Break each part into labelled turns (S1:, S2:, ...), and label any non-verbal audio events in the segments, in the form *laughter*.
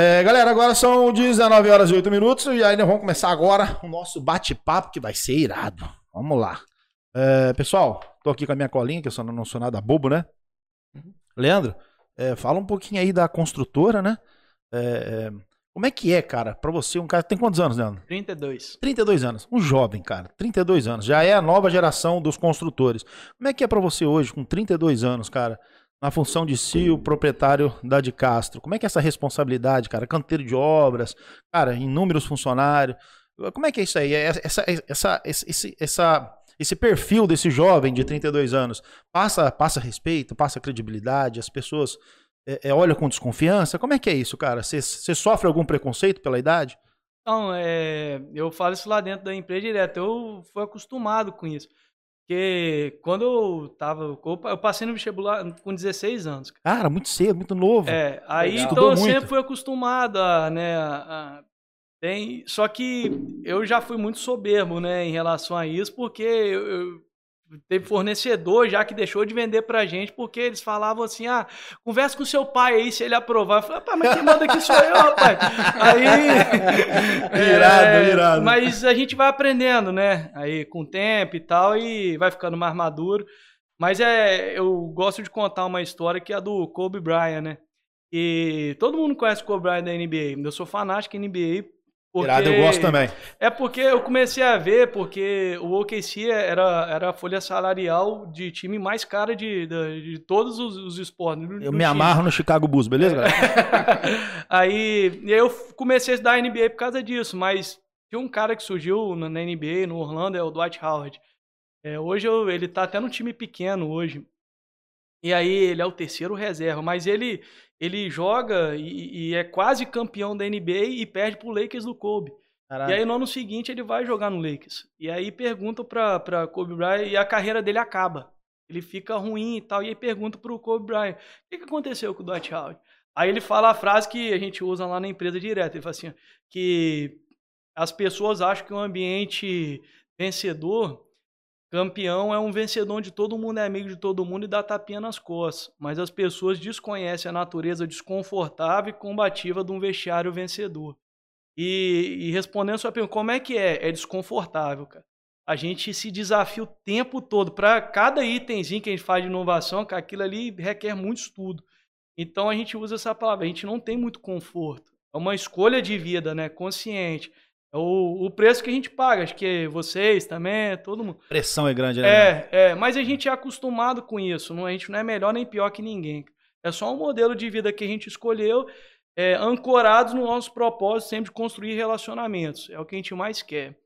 S1: É, galera, agora são 19 horas e 8 minutos e aí nós vamos começar agora o nosso bate-papo que vai ser irado. Vamos lá. É, pessoal, tô aqui com a minha colinha, que eu só não sou nada bobo, né? Leandro, é, fala um pouquinho aí da construtora, né? É, é, como é que é, cara, pra você, um cara. Tem quantos anos, Leandro?
S2: 32.
S1: 32 anos. Um jovem, cara. 32 anos. Já é a nova geração dos construtores. Como é que é pra você hoje, com 32 anos, cara? Na função de CEO, proprietário da de Castro. Como é que é essa responsabilidade, cara? Canteiro de obras, cara, inúmeros funcionários. Como é que é isso aí? É Essa, essa, esse, essa, esse perfil desse jovem de 32 anos passa, passa respeito, passa credibilidade, as pessoas é, é, olham com desconfiança? Como é que é isso, cara? Você sofre algum preconceito pela idade?
S2: Não, é, eu falo isso lá dentro da empresa direto. Eu fui acostumado com isso. Porque quando eu tava. Eu passei no vestibular com 16 anos. cara.
S1: Cara, muito cedo, muito novo.
S2: É, aí
S1: Legal.
S2: então
S1: Estudou
S2: eu
S1: muito.
S2: sempre fui acostumado a, né, a, a- tem, só que eu já fui muito soberbo, né, em relação a isso, porque eu, eu- teve fornecedor já que deixou de vender pra gente, porque eles falavam assim, ah, conversa com seu pai aí, se ele aprovar. Eu falei, rapaz, mas quem manda aqui sou eu, rapaz. Aí... *laughs*
S1: Irado, irado.
S2: Mas a gente vai aprendendo, né, aí com o tempo e tal, e vai ficando mais maduro. Mas é, eu gosto de contar uma história que é a do Kobe Bryant, né? E todo mundo conhece o Kobe Bryant da NBA. Eu sou fanático NBA. Porque...
S1: Irado, eu gosto também.
S2: É porque eu comecei a ver, porque o OKC era, era a folha salarial de time mais cara de, de, de todos os, os esportes. do-
S1: Eu
S2: do
S1: me
S2: time.
S1: amarro no Chicago Bulls, beleza, galera? *laughs*
S2: aí e aí eu comecei a estudar NBA por causa disso, mas tinha um cara que surgiu na na NBA, no Orlando, é o Dwight Howard. É, hoje eu- ele tá até num time pequeno hoje. E aí ele é o terceiro reserva, mas ele ele joga e, e é quase campeão da NBA e perde pro Lakers do Kobe. E aí no ano seguinte ele vai jogar no Lakers. E aí perguntam pra, pra Kobe Bryant e a carreira dele acaba. Ele fica ruim e tal. E aí pergunta pro Kobe Bryant, o que, que aconteceu com o Dwight Howard? Aí ele fala a frase que a gente usa lá na empresa direto. Ele fala assim, que as pessoas acham que um ambiente vencedor, campeão é um vencedor onde todo mundo é amigo de todo mundo e dá tapinha nas costas. Mas as pessoas desconhecem a natureza desconfortável e combativa de um vestiário vencedor. E, e respondendo a sua pergunta, como é que é? É desconfortável, cara. A gente se desafia o tempo todo. Para cada itemzinho que a gente faz de inovação, cara, aquilo ali requer muito estudo. Então a gente usa essa palavra. A gente não tem muito conforto. É uma escolha de vida, né? Consciente. É o, o preço que a gente paga. Acho que vocês também, todo mundo.
S1: Pressão é grande, né?
S2: É, é, mas a gente é acostumado com isso. Não, a gente não é melhor nem pior que ninguém. É só um modelo de vida que a gente escolheu, é, ancorados no nosso propósito sempre de construir relacionamentos. É o que a gente mais quer.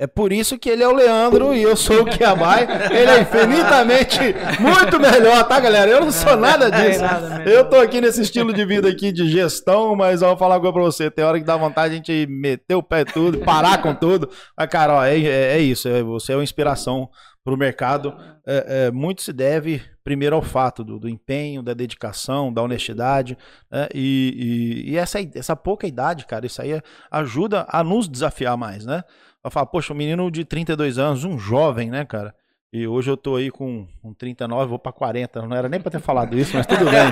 S1: É por isso que ele é o Leandro e eu sou o Kiabai. Ele é infinitamente muito melhor, tá, galera? Eu não sou nada disso. Eu tô aqui nesse estilo de vida aqui de gestão, mas eu vou falar uma coisa pra você. Tem hora que dá vontade de a gente meter o pé em tudo, parar com tudo. Mas, cara, ó, é, é- é isso. é- você é uma inspiração pro mercado. É, é, muito se deve, primeiro, ao fato do, do empenho, da dedicação, da honestidade. né? E, e- e essa, essa pouca idade, cara, isso aí ajuda a nos desafiar mais, né? Vai falar, poxa, um menino de 32 anos, um jovem, né, cara? E hoje eu tô aí com, com 39, vou pra 40. Não era nem pra ter falado isso, mas tudo bem.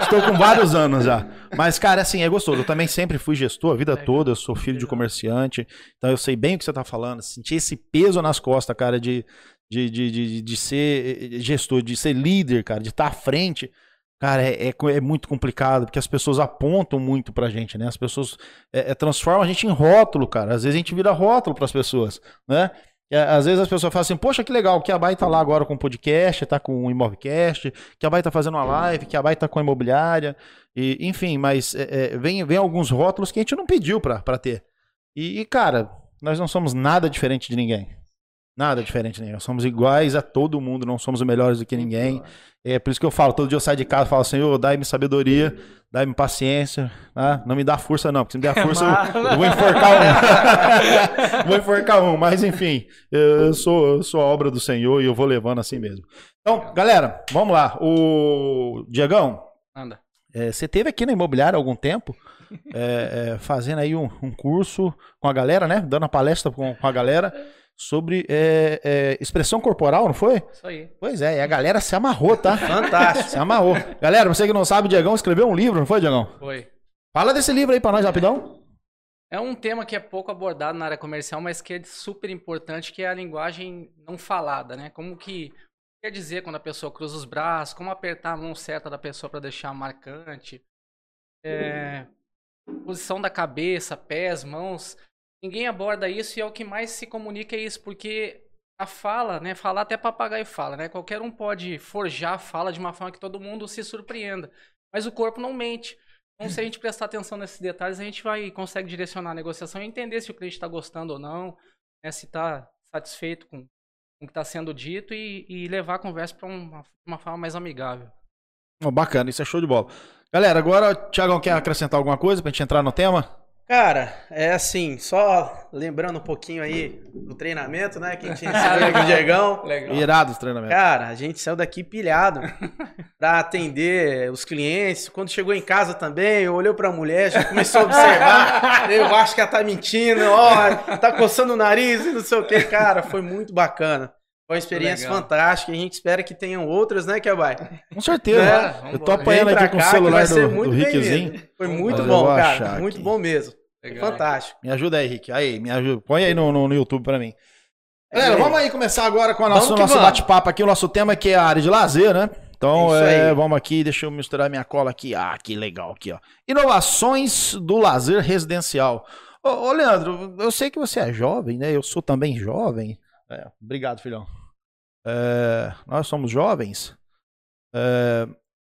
S1: Estou com vários anos já. Mas, cara, assim, é gostoso. Eu também sempre fui gestor a vida
S2: Legal.
S1: toda. Eu sou filho de comerciante. Então eu sei bem o que você tá falando. Sentir esse peso nas costas, cara, de, de, de, de, de ser gestor, de ser líder, cara, de estar à frente. Cara, é, é, é muito complicado, porque as pessoas apontam muito pra gente, né? As pessoas é, é, transformam a gente em rótulo, cara. Às vezes a gente vira rótulo pras pessoas, né? Às vezes as pessoas falam assim, poxa, que legal, que a Bai tá lá agora com podcast, tá com o Imobcast, que a Bai tá fazendo uma live, que a Bai tá com a imobiliária, e, enfim, mas é, é, vem, vem alguns rótulos que a gente não pediu pra, pra ter. E, e, cara, nós não somos nada diferente de ninguém. Nada diferente ninguém. Nós somos iguais a todo mundo, não somos melhores do que ninguém. É por isso que eu falo, todo dia eu saio de casa e falo, Senhor, dai-me sabedoria, dai-me paciência, tá? não me dá força não, porque se me der *laughs* força eu, eu vou enforcar um. *laughs* vou enforcar um, mas enfim, eu sou, eu sou a obra do Senhor e eu vou levando assim mesmo. Então, galera, vamos lá. O Diegão,
S2: Anda.
S1: é, você teve aqui na imobiliária há algum tempo, é, é, fazendo aí um, um curso com a galera, né? Dando a palestra com, com a galera sobre é, é, expressão corporal, não foi?
S3: Isso aí.
S1: Pois é, e a galera se amarrou, tá?
S3: Fantástico.
S1: Se amarrou. Galera, você que não sabe, o Diegão escreveu um livro, não foi, Diegão?
S3: Foi.
S1: Fala desse livro aí pra nós, rapidão.
S3: É um tema que é pouco abordado na área comercial, mas que é super importante, que é a linguagem não falada, né? Como que quer dizer quando a pessoa cruza os braços, como apertar a mão certa da pessoa para deixar marcante. É, posição da cabeça, pés, mãos. Ninguém aborda isso e é o que mais se comunica é isso, porque a fala, né? Falar até papagaio fala, né? Qualquer um pode forjar a fala de uma forma que todo mundo se surpreenda. Mas o corpo não mente. Então, se a gente prestar atenção nesses detalhes, a gente vai consegue direcionar a negociação e entender se o cliente está gostando ou não, né? se está satisfeito com, com o que está sendo dito e, e, levar a conversa para uma, uma forma mais amigável.
S1: Oh, bacana, isso é show de bola. Galera, agora o Thiagão quer acrescentar alguma coisa para a gente entrar no tema?
S4: Cara, é assim, só lembrando um pouquinho aí do treinamento, né? Que a gente recebeu com o Diegão.
S1: Legal. Irado os treinamentos.
S4: Cara, a gente saiu daqui pilhado *laughs* pra atender os clientes. Quando chegou em casa também, olhou pra mulher, já começou a observar. *laughs* eu acho que ela tá mentindo, ó, tá coçando o nariz e não sei o que. Cara, foi muito bacana. Foi uma experiência Legal. fantástica. A gente espera que tenham outras, né, Kebai?
S1: Com certeza. É, eu tô apanhando aqui com o celular do, do Rickzinho.
S4: Foi muito bom, cara. Muito aqui. bom mesmo. Legal. Fantástico.
S1: Me ajuda aí, Rick. Aí, me ajuda. Põe aí no, no, no YouTube pra mim. Galera, vamos aí começar agora com o nosso, nosso bate-papo aqui. O nosso tema que é a área de lazer, né? Então, é, vamos aqui, deixa eu misturar minha cola aqui. Ah, que legal aqui, ó. Inovações do lazer residencial. Ô, ô Leandro, eu sei que você é jovem, né? Eu sou também jovem. É, obrigado, filhão. É, nós somos jovens. É,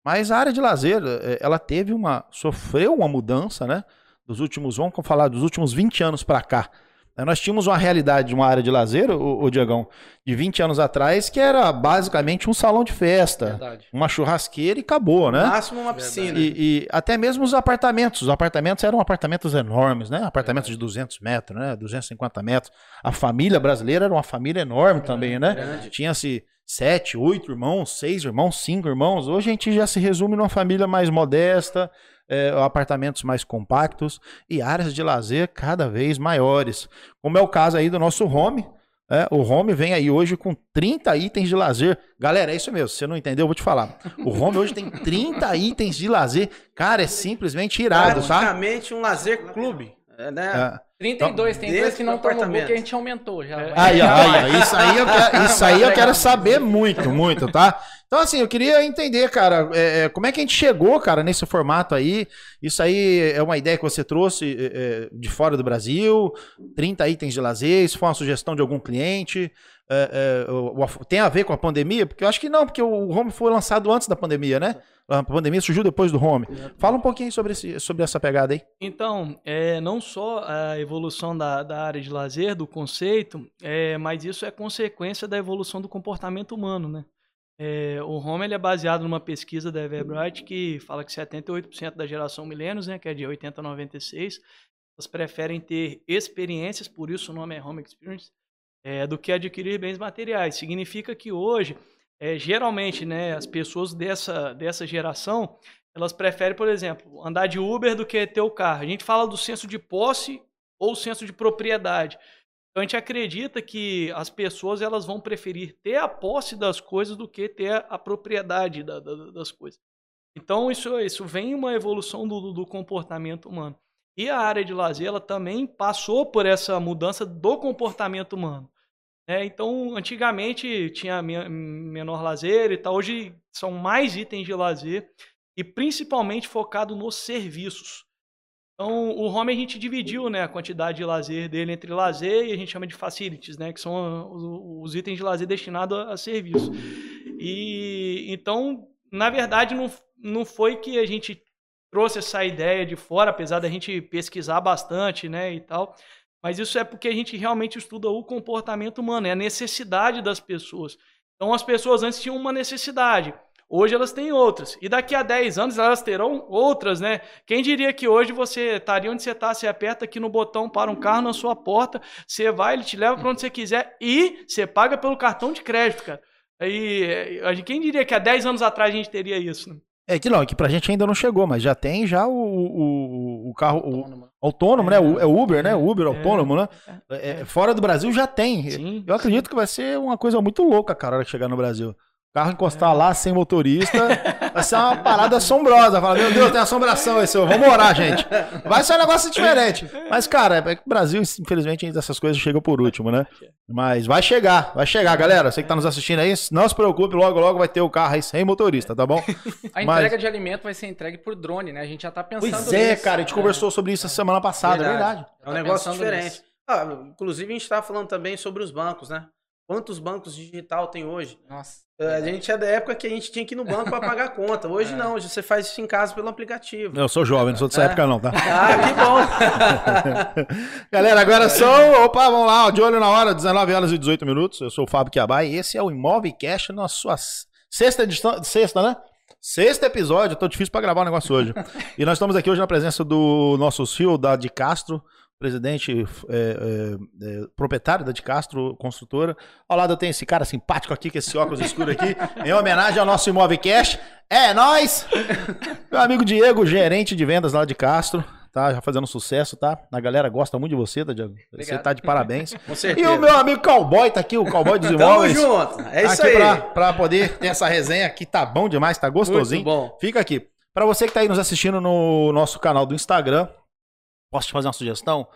S1: mas a área de lazer, é, ela teve uma. sofreu uma mudança, né? Dos últimos, vamos falar dos últimos 20 anos para cá. Nós tínhamos uma realidade de uma área de lazer, o, o Diagão, de 20 anos atrás, que era basicamente um salão de festa, Verdade. uma churrasqueira e acabou, né?
S4: No máximo uma piscina.
S1: E, e, até mesmo os apartamentos. Os apartamentos eram apartamentos enormes, né? Apartamentos Verdade. de 200 metros, né? 250 metros. A família brasileira era uma família enorme Verdade. também, né? Tinha-se sete, oito irmãos, seis irmãos, cinco irmãos. Hoje a gente já se resume numa família mais modesta, é, apartamentos mais compactos e áreas de lazer cada vez maiores. Como é o caso aí do nosso home. É, o home vem aí hoje com 30 itens de lazer. Galera, é isso mesmo. Se você não entendeu, eu vou te falar. O home hoje tem 30 itens de lazer. Cara, é simplesmente irado,
S4: tá? Praticamente um lazer clube.
S3: Né? É. 32, tem dois que não estão no book que a gente aumentou já. É.
S1: Aí, aí, *laughs* isso aí eu quero, isso aí eu quero saber muito, muito, tá? Então, assim, eu queria entender, cara, é, é, como é que a gente chegou, cara, nesse formato aí. Isso aí é uma ideia que você trouxe é, é de fora do Brasil, 30 itens de lazer, isso foi uma sugestão de algum cliente. É, é, tem a ver com a pandemia? Porque eu acho que não, porque o Home foi lançado antes da pandemia, né? A pandemia surgiu depois do Home. Fala um pouquinho sobre, esse, sobre essa pegada aí.
S2: Então, é, não só a evolução da, da área de lazer, do conceito, é, mas isso é consequência da evolução do comportamento humano, né? É, o Home ele é baseado numa pesquisa da Everbright que fala que 78% da geração milênios, né, que é de 80 a 96, elas preferem ter experiências, por isso o nome é Home Experience, é, do que adquirir bens materiais. Significa que hoje, é, geralmente, né, as pessoas dessa, dessa geração, elas preferem, por exemplo, andar de Uber do que ter o carro. A gente fala do senso de posse ou senso de propriedade. Então a gente acredita que as pessoas elas vão preferir ter a posse das coisas do que ter a propriedade da, da, das coisas. Então isso, isso vem uma evolução do, do comportamento humano. E a área de lazer ela também passou por essa mudança do comportamento humano. É, então, antigamente tinha menor lazer e tal. Hoje são mais itens de lazer e principalmente focado nos serviços. Então, o home a gente dividiu né, a quantidade de lazer dele entre lazer e a gente chama de facilities, né, que são os, itens de lazer destinados a, a serviço. E então, na verdade, não, não foi que a gente trouxe essa ideia de fora, apesar da gente pesquisar bastante, né, e tal. Mas isso é porque a gente realmente estuda o comportamento humano, é a necessidade das pessoas. Então, as pessoas antes tinham uma necessidade. Hoje elas têm outras. E daqui a 10 anos elas terão outras, né? Quem diria que hoje você estaria onde você está, você aperta aqui no botão para um carro na sua porta, você vai, ele te leva para onde você quiser e você paga pelo cartão de crédito, cara. E quem diria que há 10 anos atrás a gente teria isso, né?
S1: É que não, que pra gente ainda não chegou, mas já tem já o, o, o carro autônomo, o, autônomo né? é, né? O, é Uber, né? Uber é, autônomo, né? É, é, fora do Brasil já tem. Sim, eu acredito sim. que vai ser uma coisa muito louca, cara, chegar no Brasil. Carro encostar lá sem motorista, vai ser uma parada assombrosa. Fala, meu Deus, tem assombração esse, vamos orar, gente. Vai ser um negócio diferente. Mas, cara, é que o Brasil, infelizmente, ainda essas coisas chegam por último, né? Mas vai chegar, vai chegar, galera. Você que tá nos assistindo aí, não se preocupe, logo, logo vai ter o carro aí sem motorista, tá bom?
S3: A
S1: Mas-
S3: entrega de alimento vai ser entregue por drone, né? A gente já tá pensando
S1: Pois é,
S3: nisso,
S1: cara, a gente conversou sobre isso essa semana passada, é verdade.
S4: É um
S3: Tá
S4: negócio
S3: pensando
S4: diferente. Ah, inclusive, a gente estava falando também sobre os bancos, né? Quantos bancos digital tem hoje?
S3: Nossa.
S4: A gente é da época que a gente tinha que ir no banco para pagar a *laughs* conta. Hoje
S3: É.
S4: não, hoje você faz isso em casa pelo aplicativo.
S1: Eu sou jovem, não sou dessa
S4: É.
S1: época não, tá? *laughs*
S4: Ah, que bom! *laughs*
S1: Galera, agora são. Opa, vamos lá, ó, de olho na hora, 19 horas e 18 minutos. Eu sou o Fábio Quiabá e esse é o Imóvel Cash na sua sexta edição. Sexta, né? Sexto episódio, tô difícil pra gravar o negócio hoje. e nós estamos aqui hoje na presença do nosso CEO da de Castro, presidente, é, é, é, proprietário da de Castro, construtora. Ao lado eu tenho esse cara simpático aqui, com esse óculos escuro aqui, em homenagem ao nosso Imóvel Cash. É nóis! Meu amigo Diego, gerente de vendas lá de Castro, tá? Já fazendo sucesso, tá? A galera gosta muito de você, tá, Diego? Você
S3: Obrigado.
S1: tá de parabéns. *laughs*
S4: Com
S1: E
S4: certeza.
S1: o meu amigo Cowboy tá aqui, o Cowboy dos
S4: Tamo
S1: Imóveis.
S4: junto! É isso
S1: aqui
S4: aí!
S1: Pra, pra poder ter essa resenha aqui, tá bom demais, tá gostosinho.
S4: Muito bom.
S1: Fica aqui. Pra você que tá aí nos assistindo no nosso canal do Instagram, posso te fazer uma sugestão?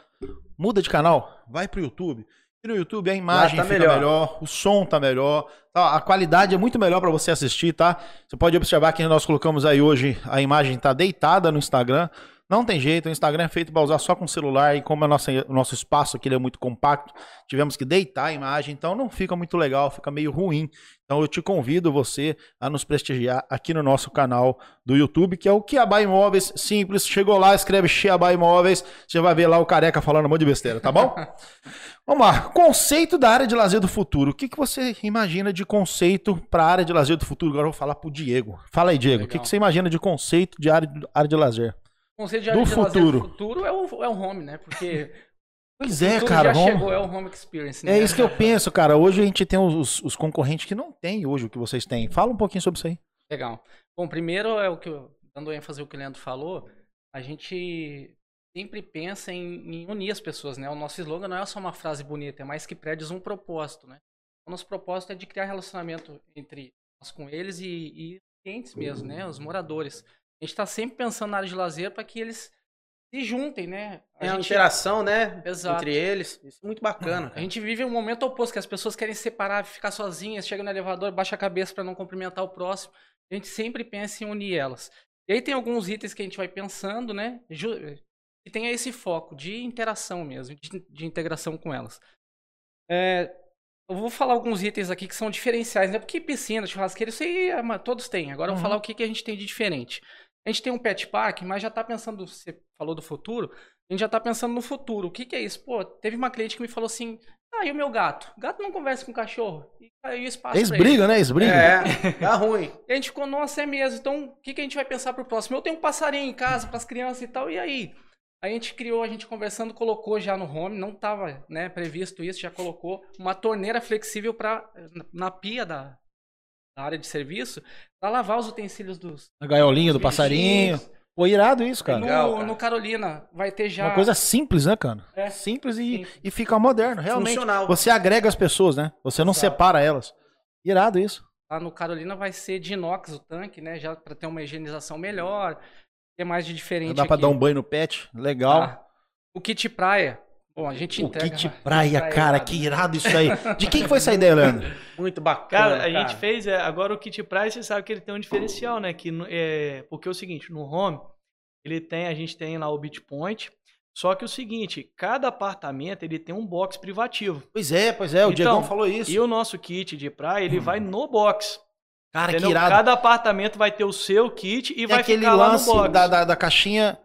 S1: Muda de canal, vai pro YouTube. E no YouTube a imagem
S4: tá
S1: fica
S4: melhor.
S1: melhor. o som tá melhor, tá? a qualidade é muito melhor pra você assistir, tá? Você pode observar que nós colocamos aí hoje, a imagem tá deitada no Instagram. Não tem jeito, o Instagram é feito para usar só com celular e como nossa, o nosso espaço aqui ele é muito compacto, tivemos que deitar a imagem, então não fica muito legal, fica meio ruim. Então eu te convido você a nos prestigiar aqui no nosso canal do YouTube, que é o Kiabá Imóveis, simples, chegou lá, escreve Kiabá Imóveis, você vai ver lá o careca falando um monte de besteira, tá bom? *laughs* Vamos lá, conceito da área de lazer do futuro. O que, que você imagina de conceito para a área de lazer do futuro? Agora eu vou falar pro Diego. Fala aí, Diego, o que, que você imagina de conceito de área, área de lazer?
S3: O conceito de
S1: Do
S3: de
S1: futuro.
S3: do futuro é o, é o home, né? Porque
S1: Pois é, cara,
S3: já
S1: vamos-
S3: chegou, é o home experience, né?
S1: É isso que eu penso, cara. Hoje a gente tem os, os concorrentes que não tem hoje o que vocês têm. Fala um pouquinho sobre isso aí.
S3: Legal. Bom, primeiro é o que eu, dando ênfase ao que o Leandro falou, a gente sempre pensa em, em unir as pessoas, né? O nosso slogan não é só uma frase bonita, é mais que prédios um propósito, né? O nosso propósito é de criar relacionamento entre nós com eles e, e clientes mesmo, né? Os moradores. A gente está sempre pensando na área de lazer para que eles se juntem, né? A
S4: uma
S3: gente-
S4: interação, né?
S3: Exato.
S4: Entre eles. Isso é muito bacana.
S3: a
S4: cara.
S3: gente vive um momento oposto, que as pessoas querem se separar, ficar sozinhas, chegam no elevador, baixa a cabeça para não cumprimentar o próximo. A gente sempre pensa em unir elas. E aí tem alguns itens que a gente vai pensando, né? Que tem esse foco de interação mesmo, de, de integração com elas. É, eu vou falar alguns itens aqui que são diferenciais, né? Porque piscina, churrasqueira, isso aí é todos têm. Agora eu vou
S1: Uhum.
S3: falar o que, que a gente tem de diferente. A gente tem um pet park, mas já tá pensando, você falou do futuro, a gente já tá pensando no futuro. O que, que é isso? Pô, teve uma cliente que me falou assim: ah, e o meu gato? Gato não conversa com o cachorro. E aí o espaço.
S1: Eles
S3: pra ele.
S1: brigam, né? Eles brigam.
S4: É, *laughs* tá ruim.
S3: E a gente ficou, nossa, é mesmo. Então, o que, que a gente vai pensar pro próximo? Eu tenho um passarinho em casa para as crianças e tal, e aí? A gente criou, a gente conversando, colocou já no home, não estava né, previsto isso, já colocou uma torneira flexível para na pia da, da área de serviço para lavar os utensílios dos
S1: A gaiolinha do
S3: dos
S1: passarinho.
S3: bichinhos.
S1: Pô, irado isso, cara.
S3: no,
S4: Legal, cara.
S3: no Carolina vai ter já
S1: Uma coisa simples, né, cara?
S3: É.
S1: Simples e,
S3: Sim.
S1: e fica moderno, realmente.
S4: Funcional.
S1: Você agrega as pessoas, né? Você não
S3: Exato.
S1: separa elas. Irado isso.
S3: lá no Carolina vai ser de inox o tanque, né? Já para ter uma higienização melhor. Que mais de diferente
S1: Dá pra
S3: aqui?
S1: dar um banho no pet. Legal.
S3: Ah, o kit praia. Bom, a gente
S1: o
S3: entrega.
S1: kit praia,
S3: praia,
S1: cara, que irado isso aí. De quem que foi essa *laughs* ideia, Leandro?
S4: Muito bacana.
S2: Cara, a gente fez. é, agora o Kit Price, você sabe que ele tem um diferencial, né? Que, é, porque é o seguinte, no home, ele tem, a gente tem lá o Beach Point. Só que o seguinte, cada apartamento ele tem um box privativo.
S1: Pois é, pois é, o
S2: Então,
S1: Diegão falou isso.
S2: E o nosso kit de praia, ele vai no box.
S1: Cara, que
S2: entendeu?
S1: irado.
S2: Cada apartamento vai ter o seu kit e
S1: Tem
S2: vai
S1: aquele
S2: ficar lá no
S1: lance
S2: box.
S1: da, da, da caixinha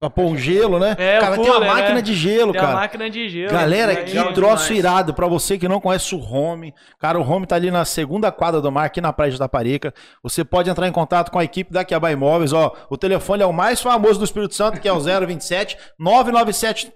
S1: pra pôr um gelo, né?
S2: É, o
S1: cara, tem uma
S2: cooler,
S1: máquina
S2: né?
S1: de gelo,
S2: Tem
S1: cara.
S2: máquina de gelo.
S1: Galera, que
S4: legal
S1: troço
S4: demais.
S1: irado. Pra você que não conhece o Home, cara, o Home tá ali na segunda quadra do mar, aqui na Praia de Taparica. Você pode entrar em contato com a equipe da Kiabá Imóveis, ó. O telefone é o mais famoso do Espírito Santo, que é o 027 997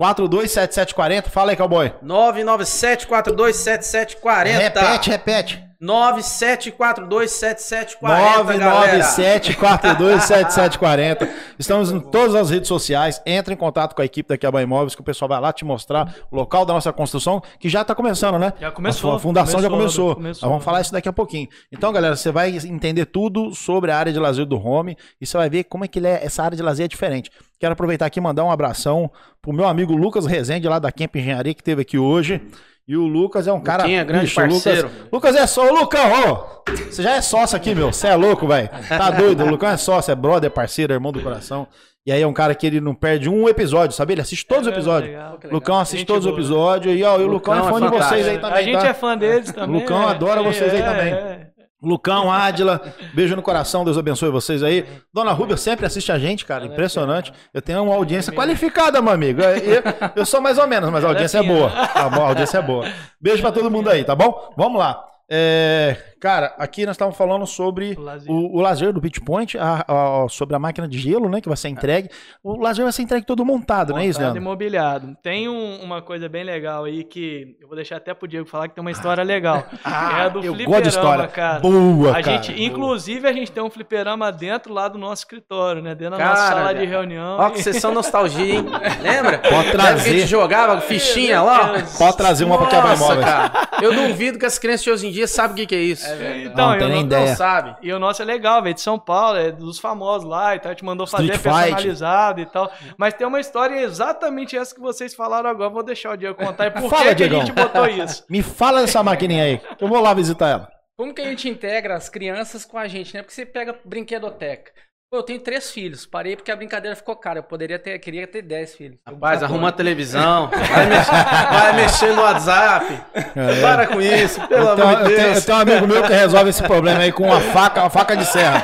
S1: 427740. Fala aí, cowboy.
S4: 997-427740.
S1: Repete, repete.
S4: 97427740, galera.
S1: 997427740. *laughs* Estamos em todas as redes sociais. Entre em contato com a equipe da Quiaba Imóveis, que o pessoal vai lá te mostrar o local da nossa construção, que já está começando, né?
S2: Já começou.
S1: A fundação já
S2: Começou,
S1: começou.
S2: começou.
S1: Nós vamos falar isso daqui a pouquinho. Então, galera, você vai entender tudo sobre a área de lazer do home e você vai ver como é que é, essa área de lazer é diferente. Quero aproveitar aqui e mandar um abração pro meu amigo Lucas Rezende, lá da Camp Engenharia, que esteve aqui hoje. E o Lucas é um cara.
S4: Luquinha, grande
S1: bicho, o Lucas-
S4: parceiro.
S1: Lucas é só. Ô, Lucão, ô! Você já é sócio aqui, meu. Você é louco, velho. Tá doido. O Lucão é sócio, é brother, parceiro, irmão do coração. E aí é um cara que ele não perde um episódio, sabe? Ele assiste todos os
S2: É,
S1: episódios.
S2: legal.
S1: Lucão assiste
S2: Gente
S1: todos os episódios. E, ó, e o Lucão,
S4: Lucão
S1: é fã
S4: é
S1: de vocês aí também.
S2: a gente
S1: tá?
S2: é fã deles também.
S1: Lucão
S2: é.
S1: adora vocês aí
S2: É,
S1: também.
S2: É.
S1: Lucão, Ádila, beijo no coração, Deus abençoe vocês aí. Dona Rúbia sempre assiste a gente, cara, impressionante. Eu tenho uma audiência qualificada, meu amigo. Eu, eu sou mais ou menos, mas a audiência é boa. Tá bom, a audiência é boa. Beijo pra todo mundo aí, tá bom? Vamos lá. É, cara, aqui nós estávamos falando sobre
S2: O lazer.
S1: o, o lazer do Beach Point, a- a- sobre a máquina de gelo, né, que vai ser entregue. O lazer vai ser entregue todo montado, não é isso,
S2: Montado
S1: Leandro?
S2: mobiliado. Tem um- uma coisa bem legal aí que eu vou deixar até pro Diego falar que tem uma história legal. *laughs* é a do
S1: eu
S2: fliperama,
S1: gosto de história.
S2: cara.
S1: Boa,
S2: a
S1: cara.
S2: gente, inclusive, a gente tem um fliperama dentro lá do nosso escritório, né? Dentro da
S4: Cara,
S2: nossa sala de
S4: velho.
S2: reunião.
S4: Ó, que sessão nostalgia, hein? *laughs* Lembra?
S1: Pode
S4: Lembra que a
S1: trazer.
S4: gente jogava fichinha lá?
S1: Pode trazer uma pra quebrar
S4: Nossa,
S1: imóveis.
S4: cara. Eu duvido que as crianças de hoje em dia sabem o que, que é isso.
S2: Então,
S1: Não,
S2: eu não-
S1: ideia.
S4: Não sabe.
S2: E o nosso é legal, velho, de São Paulo, é dos famosos lá e tal, gente mandou fazer
S1: Street Fight.
S2: personalizado e tal. Mas tem uma história exatamente essa que vocês falaram agora, vou deixar o Diego contar. E por
S1: Fala,
S2: que, a gente botou isso? *laughs*
S1: Me fala dessa maquininha aí, que eu vou lá visitar ela.
S3: Como que a gente integra as crianças com a gente, né? Porque você pega brinquedoteca. Pô, eu tenho três filhos. Parei porque a brincadeira ficou cara. Eu poderia ter, queria ter dez filhos.
S4: Rapaz, arruma a televisão, *laughs* vai mexer, vai mexer no WhatsApp. Para com isso, pelo
S1: tenho,
S4: amor de
S1: eu tenho- eu
S4: Deus.
S1: tenho um amigo meu que resolve esse problema aí com uma faca, uma faca de serra.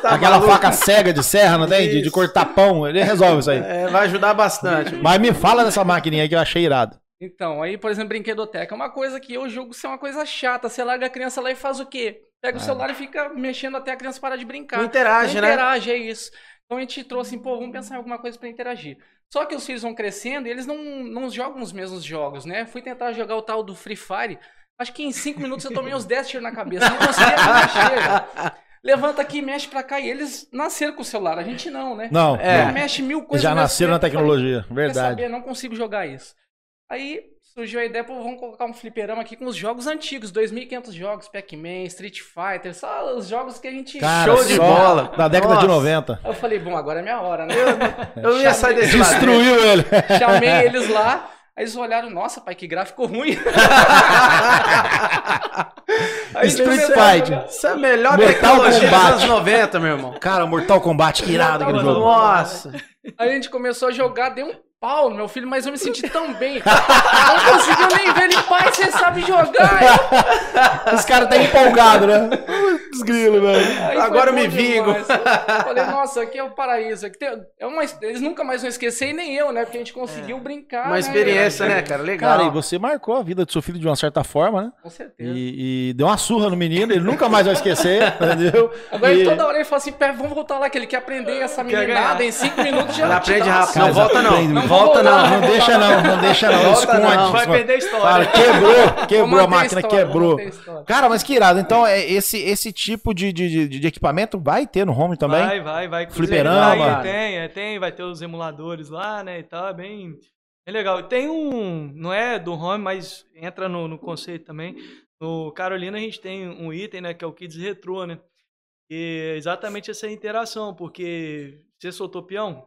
S4: Tá
S1: Aquela
S4: maluco?
S1: faca cega de serra, não tem? De, de cortar pão, ele resolve isso aí.
S4: É, vai ajudar bastante.
S1: Mas me fala dessa maquininha aí que eu achei irado.
S3: Então, aí, por exemplo, brinquedoteca é uma coisa que eu julgo ser uma coisa chata. Você larga a criança lá e faz o quê? Pega o celular e fica mexendo até a criança parar de brincar.
S4: Não interage,
S3: Não
S4: né?
S3: interage, é isso. Então a gente trouxe, assim, pô, vamos pensar em alguma coisa pra interagir. Só que os filhos vão crescendo e eles não, não jogam os mesmos jogos, né? Fui tentar jogar o tal do Free Fire. Acho que em 5 minutos eu tomei uns 10 tiros na cabeça. Não conseguia mexer. Levanta aqui, mexe pra cá. E eles nasceram com o celular. A gente não, né?
S1: Não,
S4: É.
S1: não.
S3: Mexe mil coisas.
S1: já nasceram na tecnologia, verdade.
S3: saber? Não consigo jogar isso. Aí surgiu a ideia, pô, vamos colocar um fliperama aqui com os jogos antigos, 2.500 jogos, Pac-Man, Street Fighter, só os jogos que a gente...
S1: Cara,
S4: Show de bola.
S1: Da década de
S4: Nossa.
S1: 90.
S3: Aí eu falei, bom, agora é minha hora, né?
S4: Eu não *laughs* ia sair desse lado.
S1: Destruiu ele. *laughs*
S3: Chamei *laughs* eles lá, aí eles olharam, nossa, pai, que gráfico ruim.
S1: Street
S3: começou a
S1: Fight.
S3: jogar.
S4: Isso é a melhor
S1: Mortal
S4: dos
S1: Kombat.
S4: anos 90, meu irmão.
S1: Cara, Mortal Kombat, que irado aquele jogo.
S4: Nossa.
S3: Aí a gente começou a jogar, deu um pau no meu filho, mas eu me senti tão bem. Eu não conseguia nem ver ele, pai, você sabe jogar. Eu-
S1: Os caras tá empolgado, né? Desgrilo, velho.
S3: Aí
S4: Agora eu me vingo.
S3: Falei, nossa, aqui é o paraíso. Aqui tem- é uma, eles nunca mais vão esquecer, e nem eu, né? Porque a gente conseguiu brincar.
S4: Uma
S3: né?
S4: experiência, né, cara? Legal.
S1: Cara, e você marcou a vida do seu filho de uma certa forma, né?
S3: Com certeza.
S1: E, e deu uma surra no menino, ele nunca mais vai esquecer, *laughs* entendeu?
S3: Agora
S1: E-
S3: ele toda hora ele fala assim, "Pé, vamos voltar lá, que ele quer aprender essa meninada em cinco minutos já
S4: Ela aprende rápido. Não volta. Não Não volta não.
S1: Não deixa não, não deixa não.
S4: Volta
S1: esconde.
S4: não.
S2: Vai perder a história.
S1: Fala, quebrou, quebrou, a máquina
S3: história,
S1: quebrou. Cara, mas que irado. Então, é, esse, esse tipo de, de, de, de equipamento vai ter no home também?
S2: Vai, vai, vai.
S1: Fliperama.
S2: Aí tem, é, tem, vai ter os emuladores lá, né, e tal, é bem, bem legal. Tem um, não é do home, mas entra no, no conceito também. No Carolina a gente tem um item, né, que é o Kids Retro, né, e é exatamente essa interação, porque você soltou peão,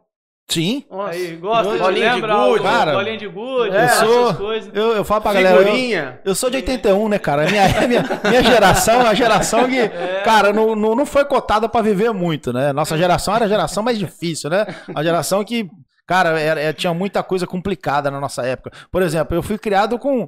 S1: Sim.
S4: Nossa.
S2: aí gosta,
S4: Bolinha de
S2: lembra,
S4: gude.
S2: o-
S1: Cara,
S2: bolinha de gude,
S4: eu
S2: essas
S1: sou-
S2: coisas.
S1: Eu, eu falo pra galera. Eu,
S4: Figurinha.
S1: eu sou de 81, né, cara? Minha, *laughs* minha, minha geração é a geração que, cara, não, não, não foi cotada pra viver muito, né? Nossa geração era a geração mais difícil, né? A geração que, cara, era- era- tinha muita coisa complicada na nossa época. Por exemplo, eu fui criado com.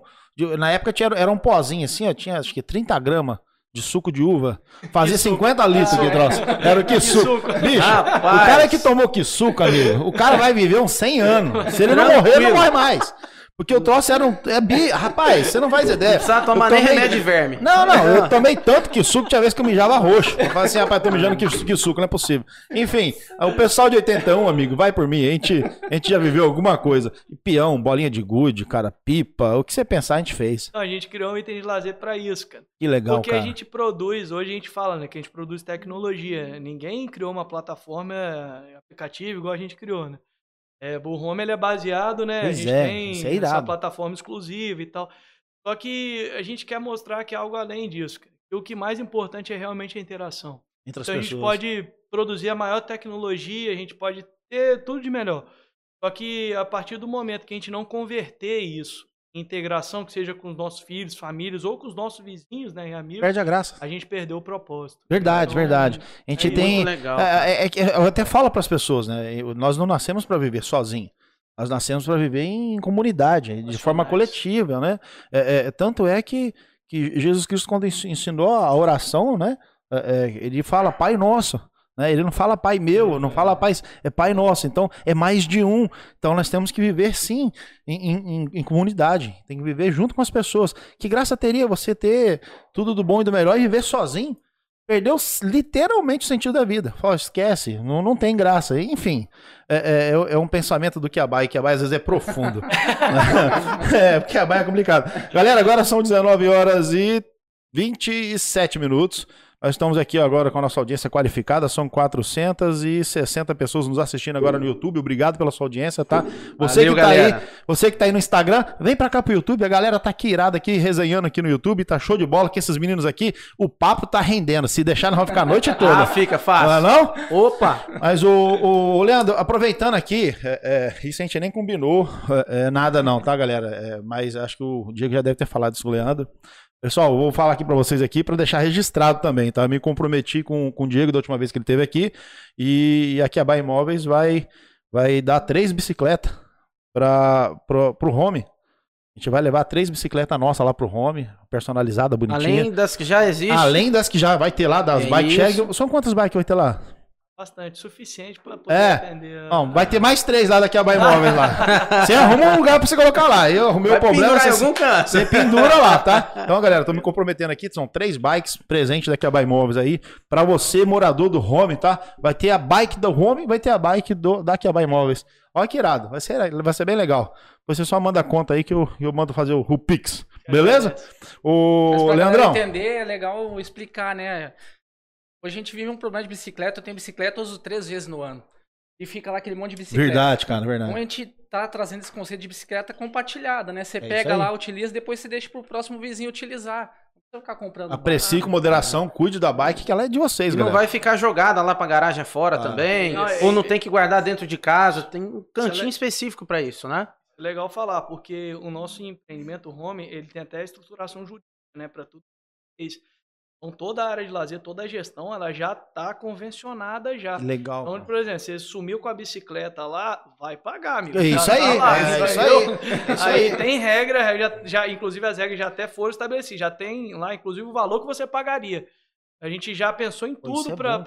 S1: Na época tinha, era um pozinho assim, ó, tinha acho que 30 gramas de suco de uva. Fazia 50 litros que troço. Era o que suco. Bicho,
S4: Rapaz.
S1: o cara que tomou que suco, amigo, o cara vai viver uns 100 anos. Se ele não morrer, ele não morre mais. Porque o troço era um. É bi... Rapaz, você não faz ideia.
S4: Não precisa tomar
S1: Eu
S4: nem
S1: tomei-
S4: remédio de verme.
S1: Não, não, eu *laughs* tomei tanto que suco, tinha vez que eu mijava roxo. Eu falei assim, rapaz, tô mijando que, que suco, não é possível. Enfim, o pessoal de 81, amigo, vai por mim, a gente, a gente já viveu alguma coisa. E peão, bolinha de gude, cara, pipa, o que você pensar a gente fez.
S2: Então, a gente criou um item de lazer pra isso, cara.
S1: Que legal,
S2: Porque
S1: cara.
S2: a gente produz, hoje a gente fala, né, que a gente produz tecnologia. Ninguém criou uma plataforma aplicativo igual a gente criou, né? É, o Home ele é baseado, né?
S1: Pois
S2: a gente
S1: é,
S2: tem
S1: é
S2: essa plataforma exclusiva e tal. Só que a gente quer mostrar que é algo além disso. E o que mais importante é realmente a interação.
S1: Entre as
S2: Então a gente
S1: pessoas.
S2: pode produzir a maior tecnologia, a gente pode ter tudo de melhor. Só que a partir do momento que a gente não converter isso integração, que seja com os nossos filhos, famílias ou com os nossos vizinhos, né, e amigos,
S1: Perde a graça.
S2: a gente perdeu o propósito.
S1: Verdade,
S2: Então,
S1: verdade. A gente
S2: é
S1: tem.
S4: Legal.
S1: É, é- é eu até falo para as pessoas, né? Nós não nascemos para viver sozinho. Nós nascemos para viver em comunidade, de forma coletiva, né? É, é, tanto é que, que Jesus Cristo, quando ens- ensinou a oração, né? ele fala Pai Nosso. Né? Ele não fala Pai meu, não fala Pai, é Pai Nosso. Então é mais de um. Então nós temos que viver sim em, em- em- comunidade. Tem que viver junto com as pessoas. Que graça teria você ter tudo do bom e do melhor e viver sozinho? Perdeu literalmente o sentido da vida. Fala, esquece, não, não tem graça. Enfim, é, é- é um pensamento do Kiabai, que às vezes é profundo. *laughs* é, porque Kiabai é complicado. Galera, agora são 19 horas e 27 minutos. Nós estamos aqui agora com a nossa audiência qualificada, são 460 pessoas nos assistindo agora no YouTube. Obrigado pela sua audiência, tá? Você
S4: Valeu,
S1: que tá aí,
S4: galera.
S1: você que tá aí no Instagram, vem pra cá pro YouTube. A galera tá aqui irada aqui, resenhando aqui no YouTube. Tá show de bola que esses meninos aqui, o papo tá rendendo. Se deixar, nós vamos ficar a noite *laughs* toda.
S4: Ah, fica
S1: Não é
S4: fácil.
S1: não?
S4: Opa!
S1: Mas o, o Leandro, aproveitando aqui, é, é, isso a gente nem combinou é, é, nada não, tá, galera? É, mas acho que o Diego já deve ter falado isso com o Leandro. Pessoal, eu vou falar aqui pra vocês aqui pra deixar registrado também, tá? Me comprometi com, com o Diego da última vez que ele esteve aqui e aqui a Bahia Imóveis vai, vai dar três bicicletas para pro, home. A gente vai levar três bicicletas nossas lá pro home, personalizada, bonitinha.
S4: Além das que já existem.
S1: Além das que já vai ter lá, das
S4: É
S1: bike shag. São quantas bikes vai ter lá?
S2: Bastante, suficiente para poder
S1: É.
S2: atender.
S1: Não, vai ter mais três lá daqui a Bahia Imóveis lá. *laughs* Você arruma um lugar pra você colocar lá. Eu arrumei
S4: Vai
S1: o problema. Você,
S4: algum canto.
S1: você pendura lá, tá? *laughs* Então, galera, tô me comprometendo aqui. São três bikes presentes daqui a Bahia Imóveis aí. Pra você, morador do home, tá? Vai ter a bike do home vai ter a bike do, daqui a Bahia Imóveis. Olha que irado. Vai ser, vai ser bem legal. Você só manda a conta aí que eu, eu mando fazer o, o Pix. Beleza?
S3: Mas
S1: Ô,
S3: pra galera
S1: Leandrão.
S3: entender, é legal explicar, né? Hoje a gente vive um problema de bicicleta. Eu tenho bicicleta, eu uso três vezes no ano. E fica lá aquele monte de bicicleta.
S1: Verdade, cara,
S3: Então a
S1: verdade.
S3: gente tá trazendo esse conceito de bicicleta compartilhada, né? Você
S1: isso
S3: pega lá, utiliza, depois você deixa pro próximo vizinho utilizar. Não precisa ficar comprando.
S1: Aprecie com moderação, cuide da bike, que ela é de vocês,
S4: E não
S1: galera.
S4: vai ficar jogada lá pra garagem fora
S1: Ah.
S4: também.
S2: Não, é-
S4: ou não tem que guardar dentro de casa. Tem um cantinho
S2: é-
S4: específico pra isso, né?
S2: Legal falar, porque o nosso empreendimento home, ele tem até estruturação jurídica, né, para tudo isso. Então toda a área de lazer, toda a gestão, ela já tá convencionada já.
S1: Legal.
S2: Então, por exemplo, você sumiu com a bicicleta lá, vai pagar, amigo.
S1: É isso
S2: tá
S1: aí,
S2: lá,
S1: é isso aí, é isso
S2: aí
S1: aí.
S2: tem regra, já, já, inclusive as regras já até foram estabelecidas, já tem lá, inclusive, o valor que você pagaria. A gente já pensou em tudo
S1: é
S2: pra,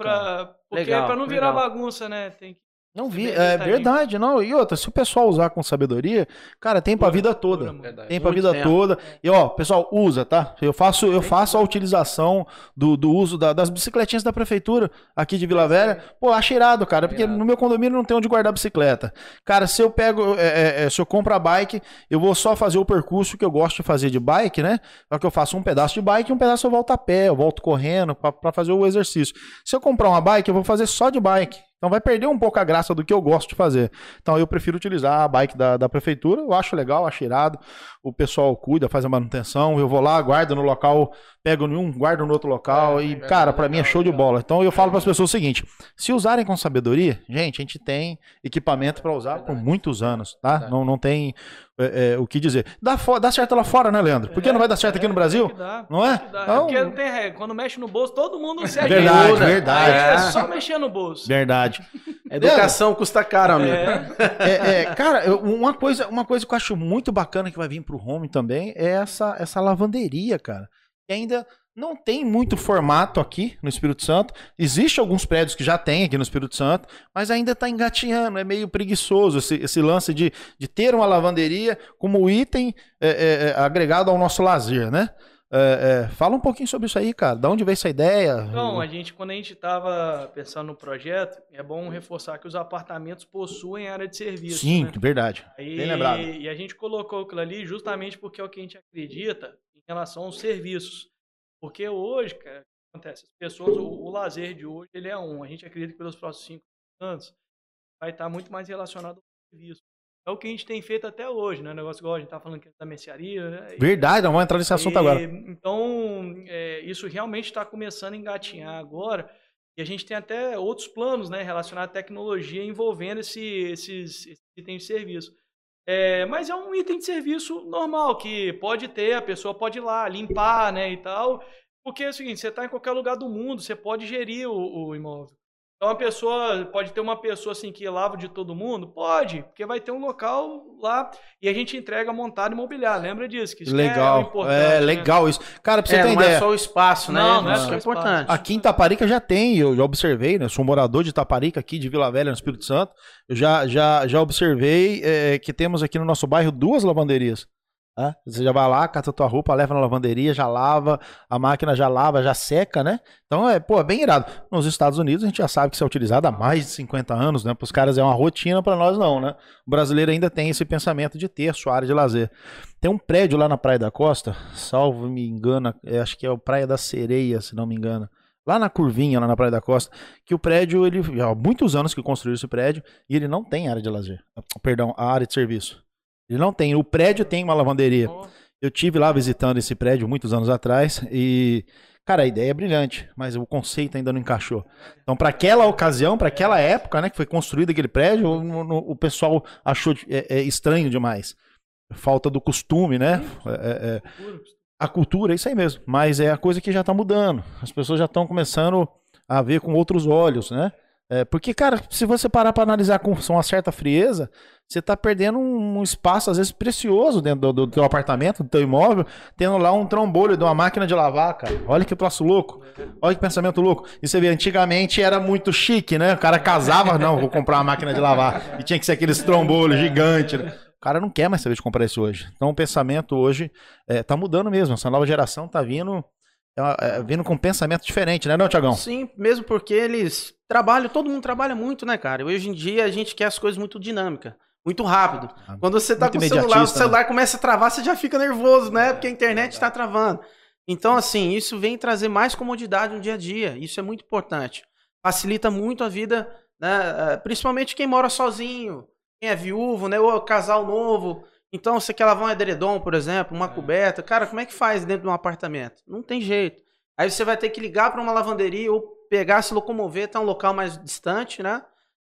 S2: porque
S4: Legal,
S2: pra não virar
S4: legal.
S2: bagunça, né? Tem que
S1: Não vi, é
S2: detalhadinho.
S1: verdade, não. E outra, se o pessoal usar com sabedoria, cara, tem pra vida toda.
S3: Verdade.
S1: Tem pra
S4: Muito
S1: vida
S4: tempo.
S1: toda. E ó, pessoal, usa, tá? Eu faço, eu faço a utilização do, do uso da- das bicicletinhas da prefeitura aqui de Vila Velha. Pô, acho irado, cara, porque
S3: Irado.
S1: no meu condomínio não tem onde guardar bicicleta. Cara, se eu pego, é, é, é, se eu compro a bike, eu vou só fazer o percurso que eu gosto de fazer de bike, né? Só que eu faço um pedaço de bike e um pedaço eu volto a pé, eu volto correndo pra- pra fazer o exercício. Se eu comprar uma bike, eu vou fazer só de bike. Então vai perder um pouco a graça do que eu gosto de fazer. Então eu prefiro utilizar a bike da, da prefeitura, eu acho legal, acho irado. O pessoal cuida, faz a manutenção, eu vou lá, guardo no local, pego em um, guardo no outro local
S3: É,
S1: e,
S3: verdade,
S1: cara, pra mim é
S3: legal,
S1: show de bola. Então eu falo para as pessoas o seguinte: se usarem com sabedoria, gente, a gente tem equipamento para usar por muitos anos, tá? Não, não tem é, é, o que dizer. Dá, dá certo lá fora, né, Leandro? Por que não vai dar certo aqui no Brasil?
S2: Tem que dar,
S1: Não é?
S2: dar.
S1: Então-
S2: Porque não tem regra. Quando mexe no bolso, todo mundo se
S1: Verdade,
S2: ajuda.
S1: verdade.
S2: É
S4: É.
S2: só mexer no bolso.
S1: Verdade. *laughs*
S4: Educação custa caro, amigo.
S2: É.
S1: É, é, cara, uma coisa, uma coisa que eu acho muito bacana que vai vir pro home também é essa, essa lavanderia, cara. que ainda não tem muito formato aqui no Espírito Santo. Existem alguns prédios que já tem aqui no Espírito Santo, mas ainda está engatinhando, é meio preguiçoso esse, esse lance de, de ter uma lavanderia como item é, é, é, agregado ao nosso lazer, né? É, é, fala um pouquinho sobre isso aí, cara. Da onde veio essa ideia?
S2: Então, a gente, quando a gente estava pensando no projeto, é bom reforçar que os apartamentos possuem área de serviço.
S1: Sim,
S2: né?
S1: verdade.
S2: Aí,
S1: Bem lembrado.
S2: E a gente colocou aquilo ali justamente porque é o que a gente acredita em relação aos serviços. Porque hoje, cara, o que acontece? As pessoas, o, o lazer de hoje, ele é um. A gente acredita que pelos próximos cinco anos vai estar muito mais relacionado ao serviço. É o que a gente tem feito até hoje, né? O negócio igual a gente tá falando aqui da mercearia, né?
S1: Verdade, não vamos entrar nesse assunto
S2: e,
S1: agora.
S2: Então, é, isso realmente está começando a engatinhar agora. E a gente tem até outros planos né, relacionados à tecnologia envolvendo esse- esses, esses itens de serviço. É, mas é um item de serviço normal, que pode ter, a pessoa pode ir lá, limpar né, e tal. Porque é o seguinte, você está em qualquer lugar do mundo, você pode gerir o, o imóvel. Então a pessoa pode ter uma pessoa assim que lava de todo mundo? Pode, porque vai ter um local lá e a gente entrega montado imobiliário. Lembra disso? Que isso que é
S1: legal.
S2: importante,
S1: É,
S2: né?
S1: legal isso. Cara, pra você
S4: É,
S1: ter
S4: não
S1: ideia.
S4: é só o espaço, né?
S2: Não, não é
S4: Isso
S2: só
S4: é
S2: o espaço.
S4: importante.
S1: Aqui em Taparica já tem, eu já observei, né? Sou morador de Taparica aqui de Vila Velha, no Espírito Santo. Eu já, já, já observei é, que temos aqui no nosso bairro duas lavanderias. Tá? Você já vai lá, cata tua roupa, leva na lavanderia, já lava, a máquina já lava, já seca, né? Então é, pô, é bem irado. Nos Estados Unidos a gente já sabe que isso é utilizado há mais de 50 anos, né? Para os caras é uma rotina, para nós não, né? O brasileiro ainda tem esse pensamento de ter sua área de lazer. Tem um prédio lá na Praia da Costa, salvo me engano, é, acho que é o Praia da Sereia, se não me engano. Lá na curvinha, lá na Praia da Costa, que o prédio, ele há muitos anos que construiu esse prédio e ele não tem área de lazer. Perdão, a área de serviço. Ele não tem. O prédio tem uma lavanderia. Eu tive lá visitando esse prédio muitos anos atrás e, cara, a ideia é brilhante, mas o conceito ainda não encaixou. Então, para aquela ocasião, para aquela época, né, que foi construído aquele prédio, o, o- pessoal achou é, é, estranho demais. Falta do costume, né? É, é, é, a cultura, é isso aí mesmo. Mas é a coisa que já tá mudando. As pessoas já estão começando a ver com outros olhos, né? É, porque, cara, se você parar para analisar com uma certa frieza, você tá perdendo um, um espaço, às vezes, precioso dentro do, do teu apartamento, do teu imóvel, tendo lá um trombolho de uma máquina de lavar, cara. Olha que troço louco. Olha que pensamento louco. E você vê, antigamente era muito chique, né? O cara casava, não, vou comprar uma máquina de lavar. E tinha que ser aqueles trombolhos gigantes. né? O cara não quer mais saber de comprar isso hoje. Então o pensamento hoje é, tá mudando mesmo. Essa nova geração tá vindo, é é, vindo com um pensamento diferente, né, não, Tiagão?
S4: Sim, mesmo porque eles trabalham, todo mundo trabalha muito, né, cara? Hoje em dia a gente quer as coisas muito dinâmicas, muito rápido.
S1: Ah,
S4: Quando você tá com o celular, o
S1: né?
S4: celular começa a travar, você já fica nervoso, né? Porque a internet tá travando. Então, assim, isso vem trazer mais comodidade no dia a dia. Isso é muito importante. Facilita muito a vida, né? Principalmente quem mora sozinho, quem é viúvo, né? Ou casal novo. Então, você quer lavar um edredom, por exemplo, uma coberta. Cara, como é que faz dentro de um apartamento? Não tem jeito. Aí você vai ter que ligar para uma lavanderia ou pegar, se locomover até um local mais distante, né?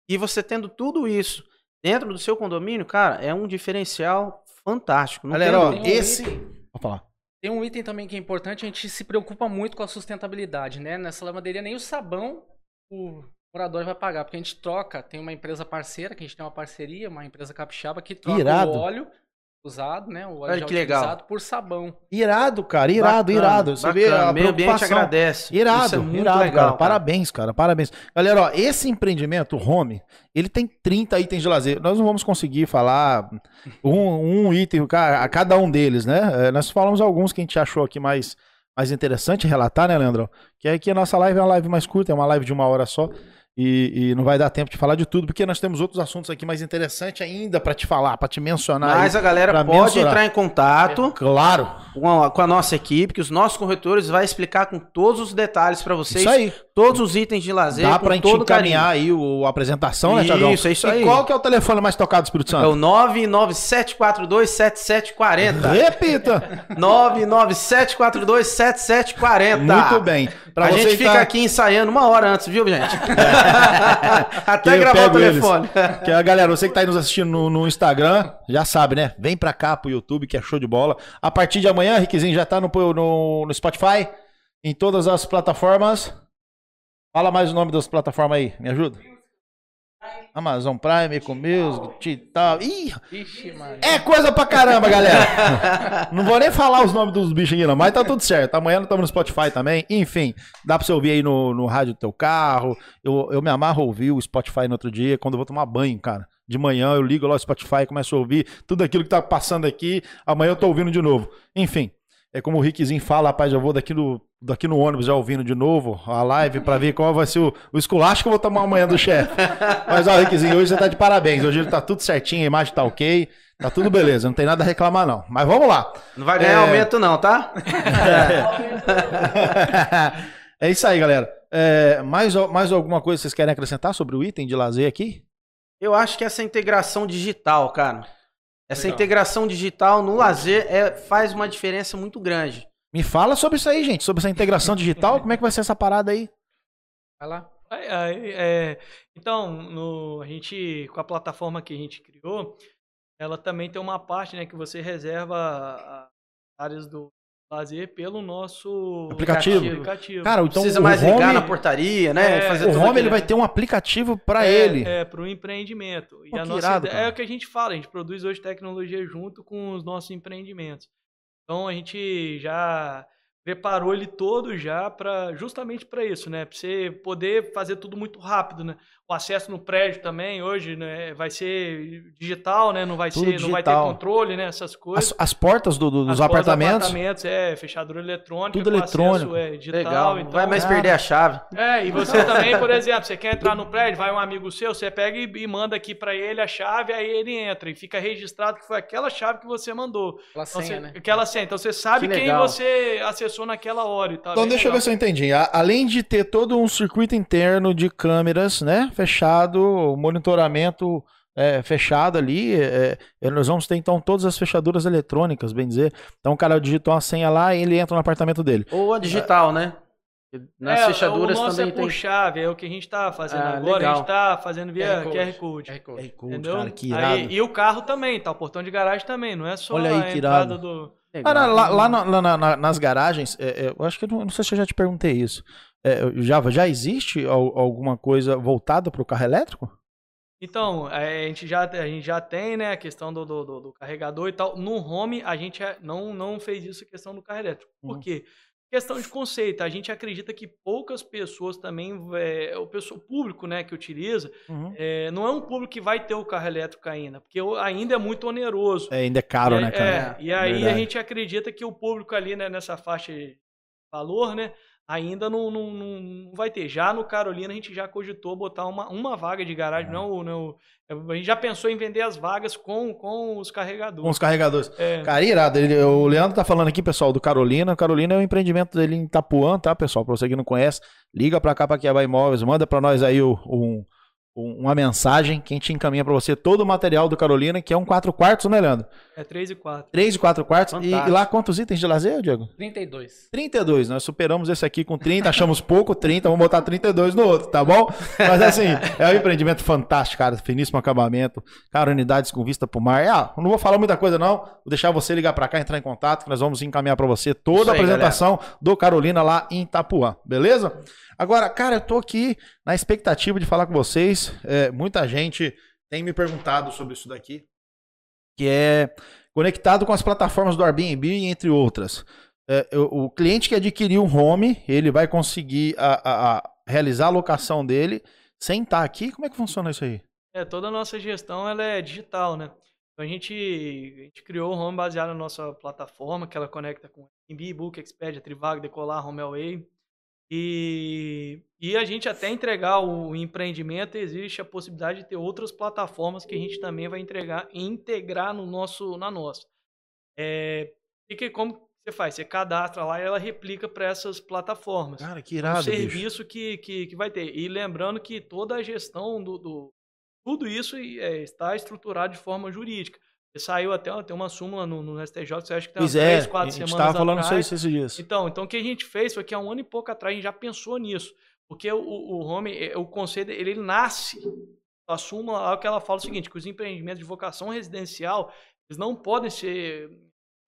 S4: E você tendo tudo isso dentro do seu condomínio, cara, é um diferencial fantástico. Não
S1: Galera,
S4: tem
S1: ó,
S3: um
S1: esse-
S3: item-
S1: Vou falar.
S3: Tem um item também que é importante, a gente se preocupa muito com a sustentabilidade, né? Nessa lavanderia nem o sabão o morador vai pagar, porque a gente troca, tem uma empresa parceira, que a gente tem uma parceria, uma empresa capixaba que troca
S1: Irado.
S3: o óleo usado, né? O óleo
S4: Olha
S3: já
S4: que legal.
S3: utilizado por sabão.
S1: Irado, cara, irado,
S4: Bacana,
S1: irado. Você vê
S4: bacana.
S1: a
S4: O meio ambiente agradece.
S1: Irado,
S4: Isso é muito
S1: irado,
S4: legal,
S1: cara.
S4: cara.
S1: Parabéns, cara. Parabéns. Galera, ó, esse empreendimento, o Home, ele tem 30 itens de lazer. Nós não vamos conseguir falar um, um item a cada um deles, né? É, nós falamos alguns que a gente achou aqui mais, mais interessante relatar, né, Leandrão? Que é que a nossa live é uma live mais curta, é uma live de uma hora só. E, e não vai dar tempo de falar de tudo, porque nós temos outros assuntos aqui mais interessantes ainda pra te falar, pra te mencionar.
S4: Mas
S1: aí.
S4: a galera pode
S1: mensurar.
S4: entrar em contato
S1: Claro,
S4: com a, com a nossa equipe, que os nossos corretores vai explicar com todos os detalhes para vocês,
S1: isso aí.
S4: todos os itens de lazer,
S1: Dá
S4: com
S1: pra gente encaminhar aí o, a apresentação, né, Tiagão?
S4: Isso, é isso
S1: E
S4: aí.
S1: qual que é o telefone mais tocado do Espírito
S4: carinho. É
S1: Santo?
S4: o 997427740.
S1: Repita! *laughs*
S4: 997427740.
S1: Muito bem. Pra
S4: a gente
S1: que
S4: fica
S1: tá-
S4: aqui ensaiando uma hora antes, viu, gente? Até
S1: que
S4: gravar o
S1: pego eles.
S4: telefone.
S1: Que a galera, você que tá aí nos assistindo no, no Instagram, já sabe, né? Vem pra cá pro YouTube, que é show de bola. A partir de amanhã, Riquezinho já tá no, no, no Spotify, em todas as plataformas. Fala mais o nome das plataformas aí, me ajuda. Amazon Prime, Eco Music, e tal. Ih,
S3: Ixi,
S1: é coisa pra caramba, galera. *laughs* não vou nem falar os nomes dos bichos aqui, não, mas tá tudo certo. Amanhã nós estamos no Spotify também. Enfim, dá pra você ouvir aí no, no rádio do teu carro. Eu, eu me amarro a ouvir o Spotify no outro dia, quando eu vou tomar banho, cara. De manhã eu ligo lá o Spotify, começo a ouvir tudo aquilo que tá passando aqui. Amanhã eu tô ouvindo de novo. Enfim, é como o Rickzinho fala, rapaz, eu vou daqui no, daqui no ônibus já ouvindo de novo a live pra ver qual vai ser o, o esculacho que eu vou tomar amanhã do chefe. *laughs* Mas ó, Rickzinho, hoje você tá de parabéns. Hoje ele tá tudo certinho, a imagem tá ok. Tá tudo beleza, não tem nada a reclamar não. Mas vamos lá.
S4: Não vai ganhar
S1: É.
S4: aumento, não, tá? *laughs*
S1: é isso aí, galera. É, mais, mais alguma coisa que vocês querem acrescentar sobre o item de lazer aqui?
S4: Eu acho que essa integração digital, cara. Essa
S1: Legal.
S4: integração digital no lazer é, faz uma diferença muito grande.
S1: Me fala sobre isso aí, gente, sobre essa integração *laughs* digital. Como é que vai ser essa parada aí?
S3: Vai lá.
S2: Aí, é, então, no, a gente, com a plataforma que a gente criou, ela também tem uma parte né, que você reserva áreas do lazer pelo nosso
S1: Aplicativo.
S2: aplicativo.
S1: Cara, então
S4: Precisa
S1: o
S4: mais
S1: home,
S4: ligar na portaria, né?
S2: É,
S4: fazer
S1: o home ele vai ter um aplicativo pra
S2: é,
S1: ele.
S2: É, para o empreendimento. E
S1: Pô,
S2: a nossa
S1: irado,
S2: ideia- é o que a gente fala, a gente produz hoje tecnologia junto com os nossos empreendimentos. Então a gente já preparou ele todo já para justamente para isso, né? Para você poder fazer tudo muito rápido, né? O acesso no prédio também hoje, né, vai ser digital, né? Não vai
S1: Tudo
S2: ser, não vai ter
S1: digital.
S2: controle, né? Essas coisas.
S1: As, as portas do- do- dos
S2: As portas dos
S1: apartamentos.
S2: apartamentos é fechadura eletrônica,
S1: Tudo eletrônico.
S2: acesso, é, digital,
S4: Legal, não
S2: então,
S4: vai mais
S1: cara.
S4: perder a chave.
S2: é, e você também, por exemplo, você quer entrar no prédio, vai um amigo seu, você pega e, e manda aqui pra ele a chave, aí ele entra e fica registrado que foi aquela chave que você mandou.
S3: Aquela
S2: Então,
S3: senha,
S2: você-
S3: né?
S2: Aquela senha. Então você sabe
S4: Que
S2: quem
S4: legal.
S2: você acessou naquela hora e tal.
S1: Então
S2: Bem
S1: deixa eu ver
S2: legal.
S1: se eu entendi. A- Além de ter todo um circuito interno de câmeras, né, fechado, monitoramento é, fechado ali, é, é, nós vamos ter então todas as fechaduras eletrônicas, bem dizer. Então o cara digitou uma senha lá e ele entra no apartamento dele.
S4: Ou a digital, né? Nas
S2: É,
S4: fechaduras
S2: o nosso
S4: também
S2: é
S4: tem.
S2: por chave, é o que a gente tá fazendo
S4: Ah,
S2: agora, a
S4: legal.
S2: gente tá fazendo via
S3: QR
S2: QR
S3: Code. QR Code.
S2: Entendeu?
S1: cara, que
S2: Aí-
S1: irado.
S2: e o carro também, tá? O portão de garagem também, não é só
S1: Olha aí,
S2: a
S1: que
S2: entrada
S1: irado.
S2: do.
S4: Legal.
S1: Lá, lá lá na- na- nas garagens, é, é, eu acho que não, não sei se eu já te perguntei isso. É, já, já existe al- alguma coisa voltada para o carro elétrico?
S2: Então, é, a gente já, a gente já tem, né, a questão do, do, do- do carregador e tal. No home, a gente é- não, não fez isso, a questão do carro elétrico. Por
S1: Uhum.
S2: quê? Questão de conceito. A gente acredita que poucas pessoas também, é, o, pessoal, o público, né, que utiliza, é, não é um público que vai ter o carro elétrico ainda, porque ainda é muito oneroso.
S1: É, ainda é caro,
S2: e,
S1: né, cara?
S2: é, e aí
S1: Verdade.
S2: a gente acredita que o público ali, né, nessa faixa de valor, né, ainda não, não, não, vai ter. Já no Carolina a gente já cogitou botar uma, uma vaga de garagem, não, não, a gente já pensou em vender as vagas com, com os
S1: Com
S2: carregadores.
S1: os carregadores.
S2: É,
S1: Cara, irado. Ele- o Leandro tá falando aqui, pessoal, do Carolina. Carolina é um empreendimento dele em Itapuã, tá, pessoal? Pra você que não conhece, liga pra cá, pra Kiaba Imóveis, manda pra nós aí o- um- um- uma mensagem que a gente encaminha pra você todo o material do Carolina, que é um 4 quartos, né, Leandro?
S2: É 3 e 4.
S1: 3 e 4 quartos. E, e lá quantos itens de lazer, Diego?
S3: 32.
S1: 32, nós superamos esse aqui com 30, achamos pouco 30, vamos botar 32 no outro, tá bom? Mas assim, é um empreendimento fantástico, cara, finíssimo acabamento, cara, unidades com vista pro mar. Ah, não vou falar muita coisa não, vou deixar você ligar pra cá, entrar em contato, que nós vamos encaminhar pra você toda
S4: Isso
S1: a
S4: aí,
S1: apresentação do Carolina lá em Itapuã, beleza? Agora, cara, eu tô aqui na expectativa de falar com vocês, é, muita gente tem me perguntado sobre isso daqui, que é conectado com as plataformas do Airbnb, entre outras. É, o, o cliente que adquirir um home, ele vai conseguir a, a- a realizar a locação dele sem estar aqui. Como é que funciona isso aí?
S2: É, toda a nossa gestão ela é digital, né? Então a gente, a gente criou o Home baseado na nossa plataforma, que ela conecta com Airbnb, Book, Expedia, Trivago, Decolar, HomeAway. E, e a gente até entregar o empreendimento, existe a possibilidade de ter outras plataformas que a gente também vai entregar e integrar no nosso, na nossa. É, e que como você faz? Você cadastra lá e ela replica para essas plataformas
S1: Cara, que
S2: um
S1: irado, bicho.
S2: serviço que, que, que vai ter. E lembrando que toda a gestão do. do- tudo isso é, está estruturado de forma jurídica. Saiu até tem uma súmula no, no STJ, você acha que tem umas
S1: Pois é,
S2: três,
S1: a
S2: quatro
S1: gente
S2: semanas
S1: tava falando isso
S2: atrás.
S1: esses dias.
S2: Então, então o que a gente fez foi que há um ano e pouco atrás a gente já pensou nisso. Porque o, o home, eh, o conselho, ele, ele nasce. A súmula, lá, o que ela fala é o seguinte, que os empreendimentos de vocação residencial, eles não podem ser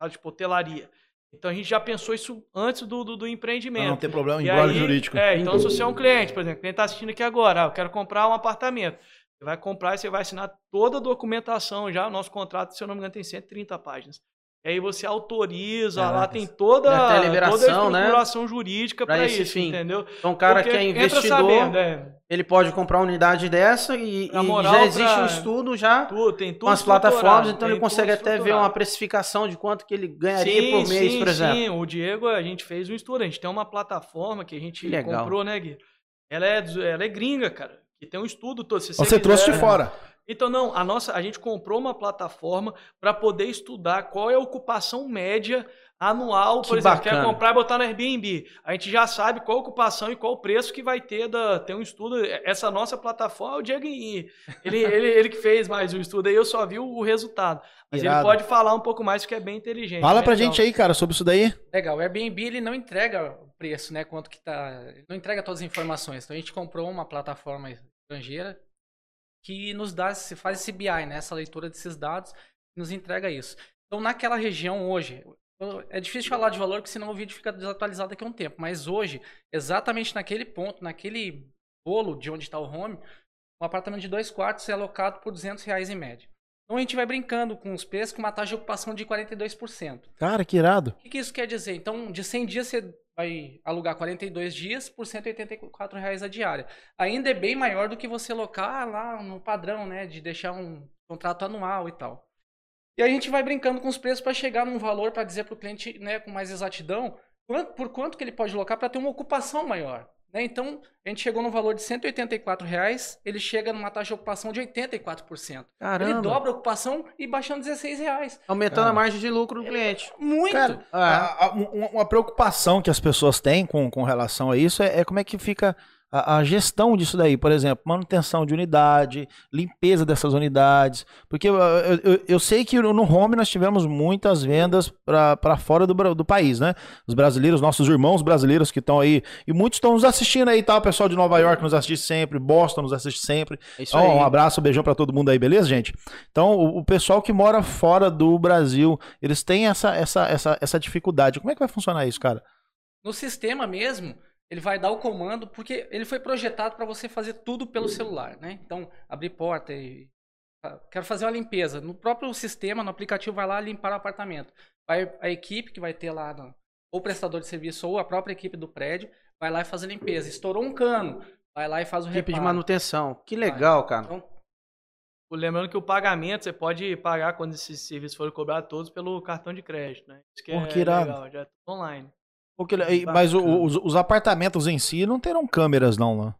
S2: ah, tipo hotelaria. Então a gente já pensou isso antes do, do, do empreendimento.
S1: não ter problema em jurídico.
S2: É, então se você é um cliente, por exemplo, quem está assistindo aqui agora, ah, eu quero comprar um apartamento. Você vai comprar e você vai assinar toda a documentação já. O nosso contrato, se eu não me engano, tem 130 páginas. E aí você autoriza, lá tem toda, toda a
S4: liberação, né?
S2: jurídica para
S4: esse
S2: isso,
S4: fim.
S2: entendeu?
S4: Então o cara
S2: Porque
S4: que é investidor,
S2: sabendo, é,
S4: ele pode comprar uma unidade dessa e, e
S2: moral,
S4: já existe
S2: pra-
S4: um estudo já
S2: tudo, tem tudo
S4: com as plataformas, então ele consegue até ver uma precificação de quanto que ele ganharia por mês,
S2: sim,
S4: por exemplo.
S2: Sim, o Diego, a gente fez um estudo. A gente tem uma plataforma que a gente
S4: Que
S2: comprou, né, Gui? Ela é, ela é gringa, cara. Que tem um estudo todo. Se
S1: Você trouxe de fora.
S2: Então, não, a nossa, a gente comprou uma plataforma para poder estudar qual é a ocupação média anual, por
S4: Que
S2: exemplo,
S4: bacana.
S2: quer comprar e botar no Airbnb. A gente já sabe qual a ocupação e qual o preço que vai ter da. Tem um estudo. Essa nossa plataforma, o Diego, ele, *laughs* ele, ele que fez mais o estudo aí, eu só vi o resultado. Mas
S1: Irado.
S2: ele pode falar um pouco mais, porque é bem inteligente.
S1: Fala
S2: bem
S1: pra
S2: legal.
S1: gente aí, cara, sobre isso daí.
S3: Legal, o Airbnb ele não entrega o preço, né? Quanto que tá. Ele não entrega todas as informações. Então a gente comprou uma plataforma estrangeira que nos dá, se faz esse BI, né? Essa leitura desses dados, nos entrega isso. Então naquela região hoje, é difícil falar de valor, porque senão o vídeo fica desatualizado daqui a um tempo. Mas hoje, exatamente naquele ponto, naquele bolo de onde está o home, um apartamento de dois quartos é alocado por 200 reais em média. Então a gente vai brincando com os preços com uma taxa de ocupação de 42%.
S1: Cara, que irado.
S3: O que, que isso quer dizer? Então, de 100 dias você vai alugar 42 dias por 184 reais a diária. Ainda é bem maior do que você locar lá no padrão, né? De deixar um contrato anual e tal. E a gente vai brincando com os preços para chegar num valor para dizer para o cliente, né, com mais exatidão, por quanto que ele pode locar para ter uma ocupação maior. Né? Então, a gente chegou num valor de 184 reais, ele chega numa taxa de ocupação de 84%.
S4: Caramba.
S3: Ele dobra a ocupação e baixando 16 reais.
S4: Aumentando a margem de lucro do cliente.
S3: Muito!
S1: Cara,
S4: É.
S1: a- a- um- uma preocupação que as pessoas têm com, com relação a isso é, é como é que fica a, a gestão disso daí. Por exemplo, manutenção de unidade, limpeza dessas unidades. Porque eu, eu- eu- sei que no home nós tivemos muitas vendas para fora do, do país, né? Os brasileiros, nossos irmãos brasileiros que estão aí, e muitos estão nos assistindo aí, tá? O pessoal de Nova York nos assiste sempre, Boston nos assiste sempre.
S4: É isso
S1: Então,
S4: aí.
S1: um abraço, um beijão pra todo mundo aí, beleza, gente? Então, o, o pessoal que mora fora do Brasil, eles têm essa, essa, essa, essa dificuldade. Como é que vai funcionar isso, cara?
S3: No sistema mesmo, ele vai dar o comando, porque ele foi projetado para você fazer tudo pelo celular, né? Então, abrir porta e. ah, Quero fazer uma limpeza. No próprio sistema, no aplicativo, vai lá limpar o apartamento. Vai a equipe que vai ter lá, no- ou o prestador de serviço, ou a própria equipe do prédio, vai lá e faz a limpeza. Estourou um cano, vai lá e faz o
S4: Equipe de
S3: reparo.
S4: manutenção. Que legal, cara.
S3: Então,
S2: Lembrando que o pagamento você pode pagar quando esses serviços forem cobrados todos pelo cartão de crédito, né? Isso que
S1: Pô,
S2: é
S1: que irado.
S2: legal, já é tudo online.
S1: Porque, mas os, os apartamentos em si não terão câmeras, não, né?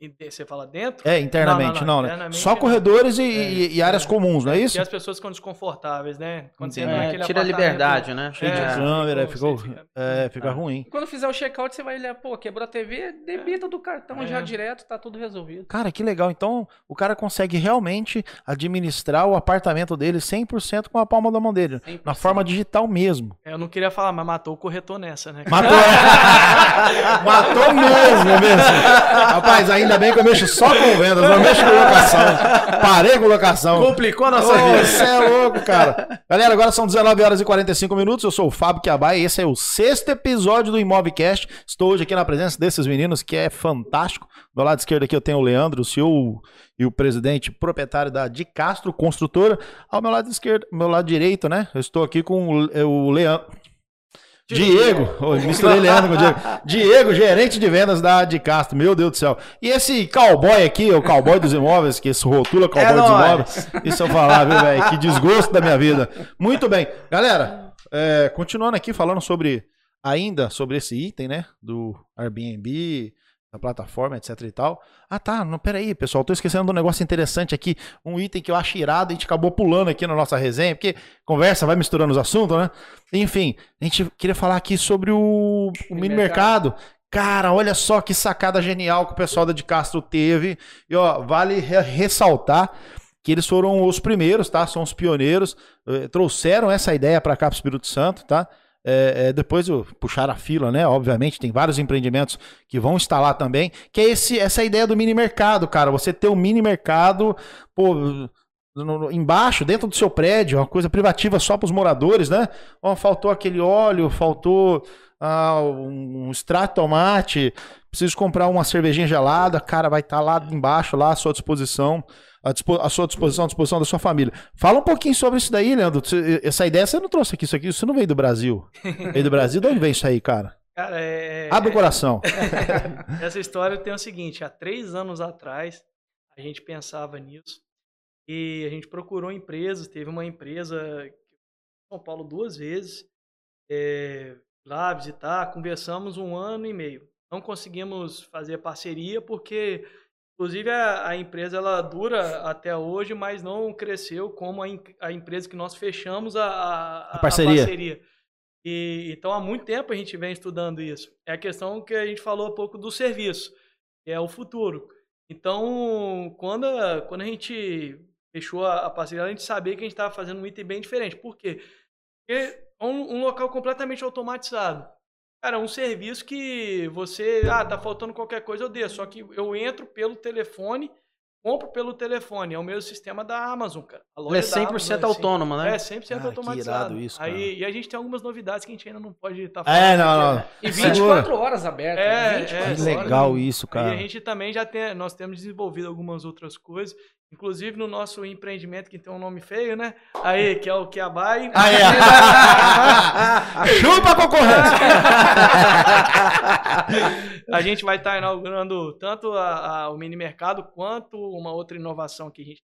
S2: E- e- Você fala dentro?
S1: É, internamente,
S2: Não,
S1: não,
S2: não,
S1: né?
S2: internamente
S1: Só
S2: não.
S1: corredores e,
S2: É,
S1: e- e áreas
S2: é.
S1: comuns, não é isso?
S2: Porque as pessoas ficam desconfortáveis, né? Quando você entra
S4: É,
S2: naquele
S4: tira a liberdade, né?
S1: Cheio de
S2: É,
S1: câmera,
S2: ficou- você fica-
S1: é, fica
S4: Ah.
S1: ruim.
S3: e quando fizer o check-out, você vai olhar, pô, quebrou a TV, debita do cartão
S2: É.
S3: já direto, tá tudo resolvido.
S1: Cara, que legal. Então, o cara consegue realmente administrar o apartamento dele 100% com a palma da mão dele.
S3: 100%.
S1: Na forma digital mesmo.
S2: É, Eu não queria falar, mas matou o corretor nessa, né?
S1: Matou. *laughs* Matou mesmo, mesmo. *laughs* Rapaz, ainda bem que eu mexo só com vendas, não mexo com locação. Parei com locação.
S4: Complicou a nossa
S1: Ô,
S4: vida.
S1: Você é louco, cara. Galera, agora são 19 horas e 45 minutos. Eu sou o Fábio Quiabá e esse é o sexto episódio do Imobcast. Estou hoje aqui na presença desses meninos que é fantástico. Do lado esquerdo aqui eu tenho o Leandro, o CEO e o presidente proprietário da De Castro Construtora. Ao meu lado esquerdo, meu lado direito, né? Eu estou aqui com o Leandro. Diego, Ô, misturei Leandro com o Diego. *laughs* Diego, gerente de vendas da De Castro, meu Deus do céu. E esse cowboy aqui, o cowboy dos imóveis, que esse rotula cowboy
S4: É
S1: dos
S4: nóis.
S1: imóveis. Isso eu falar, viu, velho? Que desgosto da minha vida. Muito bem. Galera, é, continuando aqui falando sobre, ainda sobre esse item, né? Do Airbnb, da plataforma, etc e tal. Ah, tá. Não, peraí, pessoal. Tô esquecendo de um negócio interessante aqui. Um item que eu acho irado a gente acabou pulando aqui na nossa resenha, porque conversa vai misturando os assuntos, né? Enfim, a gente queria falar aqui sobre o, o mini mercado. Cara, olha só que sacada genial que o pessoal da de Castro teve. E ó, vale re- ressaltar que eles foram os primeiros, tá? São os pioneiros. eh, trouxeram essa ideia para cá pro Espírito Santo, tá? É, é, depois eu puxar a fila, né? Obviamente, tem vários empreendimentos que vão instalar também. Que é esse, essa ideia do mini mercado, cara. Você ter um mini mercado, pô, no- no- embaixo, dentro do seu prédio, uma coisa privativa só para os moradores, né? Ó, faltou aquele óleo, faltou ah, um extrato de tomate, preciso comprar uma cervejinha gelada, cara, vai estar lá embaixo, lá à sua disposição, à, à sua disposição, à disposição da sua família. Fala um pouquinho sobre isso daí, Leandro. Essa ideia você não trouxe aqui, isso aqui, você não veio do Brasil. *laughs* Veio do Brasil, de onde vem isso aí, cara?
S2: Cara, é.
S1: Abre o coração. *laughs*
S2: Essa história tem o seguinte: há três anos atrás, a gente pensava nisso e a gente procurou empresas. Teve uma empresa em São Paulo duas vezes é, lá visitar, conversamos um ano e meio. Não conseguimos fazer parceria porque, inclusive, a, a empresa ela dura até hoje, mas não cresceu como a, a empresa que nós fechamos a, a,
S1: A parceria.
S2: parceria. E, então, há muito tempo a gente vem estudando isso. É a questão que a gente falou há pouco do serviço, que é o futuro. Então, quando a, quando a gente fechou a, a parceria, a gente sabia que a gente estava fazendo um item bem diferente. Por quê? Porque é um, um local completamente automatizado. Cara, é um serviço que você, ah, tá faltando qualquer coisa, eu desço. Só que eu entro pelo telefone, compro pelo telefone. É o mesmo sistema da Amazon, cara. A
S4: Ele é
S2: da
S4: 100%
S2: Amazon é
S4: autônomo, né?
S2: É, 100%
S1: Cara, que
S2: automatizado.
S1: isso,
S2: Aí, e a gente tem algumas novidades que a gente ainda não pode estar
S1: É, não, não.
S3: E
S1: Segura.
S3: 24 horas aberto.
S2: É,
S3: 24
S2: é,
S1: Que
S3: horas.
S1: legal isso, cara.
S2: a gente também já tem, nós temos desenvolvido algumas outras coisas, inclusive no nosso empreendimento que tem um nome feio, né? Aí, que é o Kiabai.
S1: Aí, ó. *laughs* Chupa a concorrência.
S2: a gente vai estar inaugurando tanto a- a- o mini mercado quanto uma outra inovação que a gente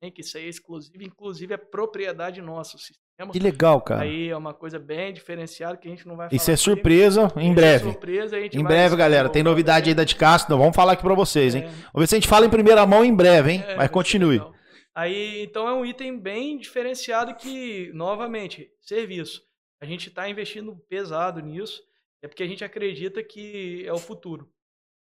S2: tem, que isso é exclusivo, inclusive é propriedade nossa o sistema.
S1: Que legal, cara.
S2: Aí é uma coisa bem diferenciada que a gente não vai
S1: Isso
S2: falar
S1: é
S2: aqui.
S1: surpresa em
S2: Isso é
S1: breve.
S2: surpresa, a gente
S1: Em breve, galera. Tem novidade aí da de Castro. Vamos falar aqui pra vocês, hein?
S2: É.
S1: Vamos ver se a gente fala em primeira mão em breve, hein?
S2: É,
S1: Mas
S2: ser
S1: continue.
S2: Aí, então é um item bem diferenciado que, novamente, serviço. A gente está investindo pesado nisso, é porque a gente acredita que é o futuro.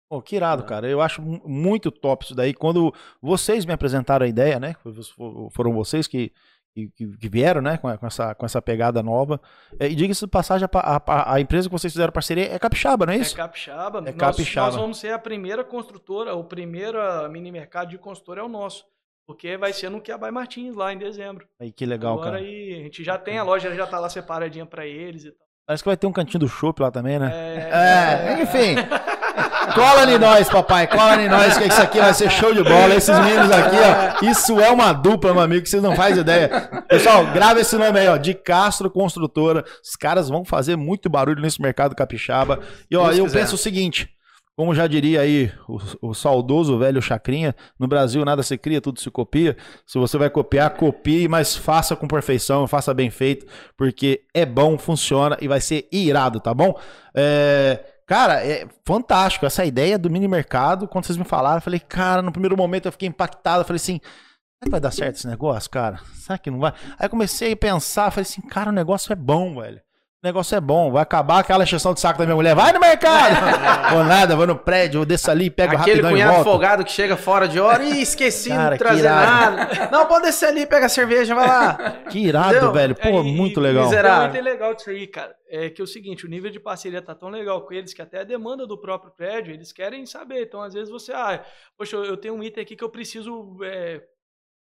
S1: Pô, que irado, cara. Eu acho mu- muito top isso daí. Quando vocês me apresentaram a ideia, né? Fo- Foram vocês que, que, que vieram, né? Com, essa, com essa pegada nova. É, E diga-se de passagem, a, a- a empresa que vocês fizeram parceria é Capixaba, não é isso?
S2: É capixaba.
S1: É
S2: nós,
S1: capixaba.
S2: nós vamos ser a primeira construtora, o primeiro mini mercado de construtora é o nosso. Porque vai ser no Quiabai Martins, lá em dezembro.
S1: Aí, que legal,
S2: Agora
S1: cara.
S2: aí, a gente já tem a loja, já tá lá separadinha para eles e tal.
S1: Parece que vai ter um cantinho do chopp lá também, né?
S2: É,
S1: É, enfim. *laughs* Cola em nós, papai. Cola em nós, que isso aqui vai ser show de bola. Esses meninos aqui, ó. Isso é uma dupla, meu amigo, que vocês não fazem ideia. Pessoal, grava esse nome aí, ó. De Castro Construtora. Os caras vão fazer muito barulho nesse mercado capixaba. E, ó,
S4: Deus
S1: eu
S4: quiser.
S1: penso o seguinte. Como já diria aí o, o saudoso velho Chacrinha, no Brasil nada se cria, tudo se copia. Se você vai copiar, copie, mas faça com perfeição, faça bem feito, porque é bom, funciona e vai ser irado, tá bom? É, cara, é fantástico essa ideia do mini mercado. Quando vocês me falaram, eu falei, cara, no primeiro momento eu fiquei impactado. Eu falei assim, será que vai dar certo esse negócio, cara? Será que não vai? Aí comecei a pensar, falei assim, cara, o negócio é bom, velho. O negócio é bom, vai acabar aquela exceção de saco da minha mulher. Vai no mercado! *laughs* Ou nada, vou no prédio, eu desço ali, pego
S4: Aquele
S1: rapidão e
S4: cunhado folgado que chega fora de hora e esqueci
S1: Cara,
S4: de
S1: que
S4: trazer nada. Não, pode descer ali, pega a cerveja, vai lá.
S1: Que irado,
S4: Entendeu?
S1: velho. Pô,
S2: É,
S1: muito
S2: e
S1: legal.
S4: miserável.
S2: É muito legal disso aí, cara. É que é o seguinte, o nível de parceria tá tão legal com eles que até a demanda do próprio prédio, eles querem saber. Então, às vezes, você, ah, poxa, eu tenho um item aqui que eu preciso é,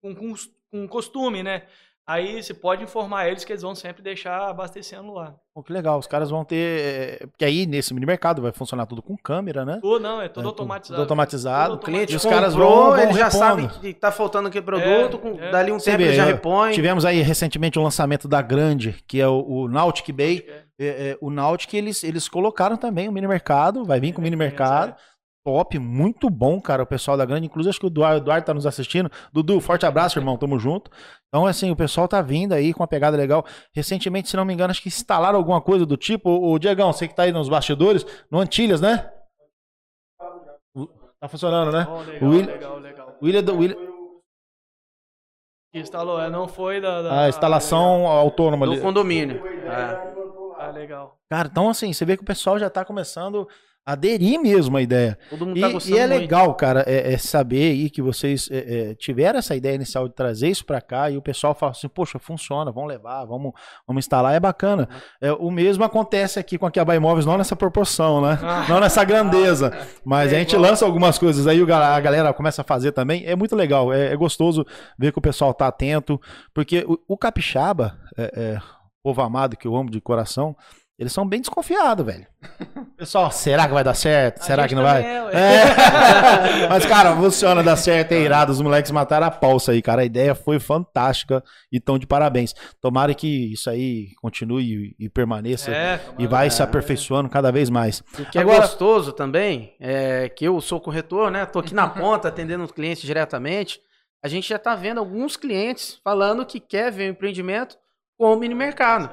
S2: com, com, com costume, né? Aí você pode informar eles que eles vão sempre deixar abastecendo lá.
S1: Pô, que legal. Os caras vão ter. é, Porque aí nesse mini mercado vai funcionar tudo com câmera, né?
S2: Tudo não, é tudo
S1: É,
S2: automatizado.
S1: tudo automatizado.
S4: O cliente
S1: E os caras vão- vão
S4: ele já
S1: repondo.
S4: sabe que tá faltando aquele produto,
S2: É,
S4: com,
S2: é.
S4: dali um
S1: Você
S4: tempo
S1: vê,
S4: ele já repõe.
S1: Tivemos aí recentemente o lançamento da Grande, que é o, o Nautic Bay.
S2: É.
S1: É, é, o Nautic, eles, eles colocaram também o mini mercado, vai vir com o mini mercado. Top, muito bom, cara, o pessoal da Grande. Inclusive, acho que o Eduardo, Eduardo tá nos assistindo. Dudu, forte abraço, irmão, tamo junto. Então, assim, o pessoal tá vindo aí com uma pegada legal. Recentemente, se não me engano, acho que instalaram alguma coisa do tipo. O, Diegão, você que tá aí nos bastidores, no Antilhas, né? Tá funcionando, né?
S2: Bom, legal,
S1: O Will-
S2: legal, legal.
S1: O William, do- William-
S2: Que instalou, é, não foi da... da-
S1: a instalação autônoma ali.
S4: Do condomínio. É.
S2: Ah, legal.
S1: Cara, então assim, você vê que o pessoal já tá começando aderir mesmo à ideia.
S4: Todo mundo
S1: E,
S4: tá
S1: e é
S4: muito.
S1: legal, cara, é, é saber aí que vocês é, é, tiveram essa ideia inicial de trazer isso pra cá e o pessoal fala assim, poxa, funciona, vamos levar, vamos, vamos instalar, é bacana. É, o mesmo acontece aqui com a Kiaba Imóveis, não nessa proporção, né? *laughs* Não nessa grandeza. Mas a gente lança algumas coisas aí, a galera começa a fazer também. É muito legal, é, é gostoso ver que o pessoal tá atento, porque o, o capixaba, é, é, povo amado que eu amo de coração, eles são bem desconfiados, velho. Pessoal, será que vai dar certo?
S2: A
S1: será
S2: gente
S1: que não vai?
S2: é, ué.
S1: É. *laughs* Mas, cara, funciona, dá certo, é irado. Os moleques mataram a pausa aí, cara. A ideia foi fantástica e tão de parabéns. Tomara que isso aí continue e, e permaneça
S2: É,
S1: e vai se aperfeiçoando cada vez mais.
S4: O que
S1: Agora-
S4: é gostoso também é que eu sou corretor, né? Tô aqui na ponta *laughs* atendendo os clientes diretamente. A gente já tá vendo alguns clientes falando que quer ver o empreendimento com o mini mercado.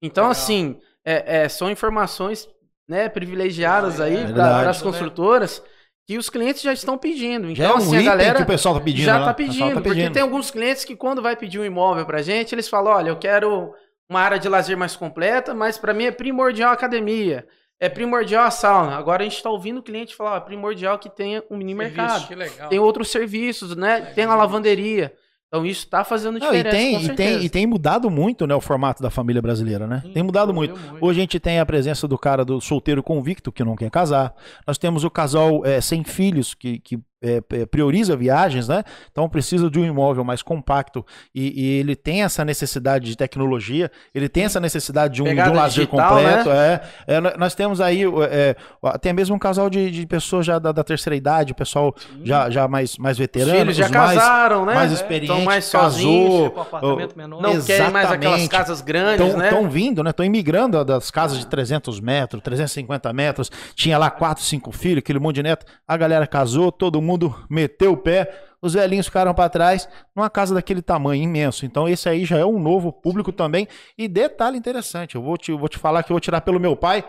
S4: Então,
S2: Legal.
S4: assim, é- é, são informações né, privilegiadas aí
S1: Verdade.
S4: para as construtoras que os clientes já estão pedindo. Então,
S1: Já é um
S4: assim,
S1: item
S4: a galera
S1: que o pessoal tá pedindo.
S4: já tá
S1: O pessoal
S4: pedindo,
S1: tá
S4: porque tem alguns clientes que quando vai pedir um imóvel pra gente, eles falam, olha, eu quero uma área de lazer mais completa, mas pra mim é primordial a academia, é primordial a sauna. Agora a gente tá ouvindo o cliente falar, ó, é primordial que tenha um mini mercado.
S3: Que legal.
S4: Tem outros serviços, né? Tem a lavanderia. Então isso tá fazendo
S1: Não, e,
S4: diferença,
S1: tem, e, tem, e tem mudado muito né, o formato da família brasileira, né?
S2: Sim,
S1: tem mudado muito.
S2: evoluiu
S1: Hoje a gente tem a presença do cara do solteiro convicto que não quer casar. Nós temos o casal é, sem filhos que, que é, é, prioriza viagens, né? Então precisa de um imóvel mais compacto e, e ele tem essa necessidade de tecnologia, ele tem essa necessidade de um, de um lazer
S4: digital,
S1: completo. É, É, nó- nós temos aí é, até mesmo um casal de, de pessoas já da, da terceira idade, pessoal já, já mais, mais veterano,
S4: já
S1: mais,
S4: casaram, né?
S1: mais
S4: É,
S1: experientes,
S4: tão mais
S1: casou,
S4: sozinhos,
S2: menor.
S4: não querem mais aquelas casas grandes,
S1: Estão
S4: né?
S1: vindo, né? Estão imigrando das casas de 300 metros, 350 metros. Tinha lá quatro, cinco filhos, aquele monte de neto. A galera casou, todo mundo meteu o pé. Os velhinhos ficaram para trás numa casa daquele tamanho imenso. Então, esse aí já é um novo público também. E detalhe interessante: eu vou te, vou te falar que eu vou tirar pelo meu pai.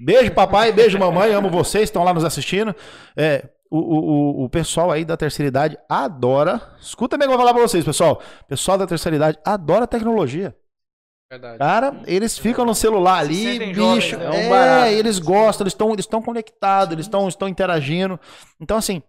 S1: Beijo, papai, beijo, mamãe. Amo vocês, estão lá nos assistindo. É, o, o, o- pessoal aí da terceira idade adora. Escuta bem o que eu vou falar pra vocês, pessoal. O pessoal da terceira idade adora tecnologia.
S3: Verdade.
S1: Cara, eles ficam no celular ali, bicho.
S2: jovens, né?
S4: É um
S1: É, eles gostam, eles estão eles conectados, eles estão estão interagindo. Então, assim,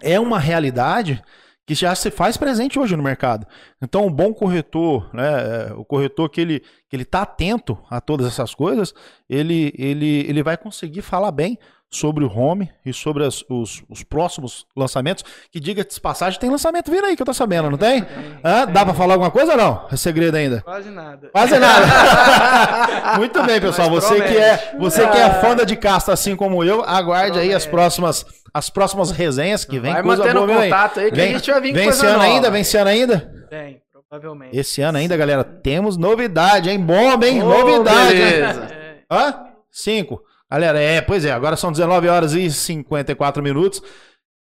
S1: é uma realidade que já se faz presente hoje no mercado. Então, um bom corretor, né, é, o corretor que ele que ele tá atento a todas essas coisas, ele ele ele vai conseguir falar bem sobre o home e sobre as- os, os próximos lançamentos. Que diga de passagem, tem lançamento vindo aí que eu tô sabendo, não tem? *laughs* Hã? Dá pra falar alguma coisa ou não? É segredo ainda.
S2: Quase nada.
S1: Quase nada. *laughs* Muito bem, pessoal.
S2: Mas
S1: Você que é,
S2: promete.
S1: você que é fã da de casta assim como eu, aguarde aí as próximas as próximas resenhas que vem
S4: Vai
S1: coisa
S4: mantendo
S1: boa
S4: contato aí que
S1: Vem,
S4: a gente vai vir com
S1: vem
S4: coisa
S1: esse ano
S4: nova.
S1: ainda, vem esse ano ainda.
S2: Tem, provavelmente.
S1: Esse ano ainda, galera, temos novidade, hein? Bomba, hein?
S4: Ô,
S1: novidade. hein?
S4: beleza.
S2: É,
S1: Hã? Cinco. Galera, é, pois é, agora são 19 horas e 54 minutos.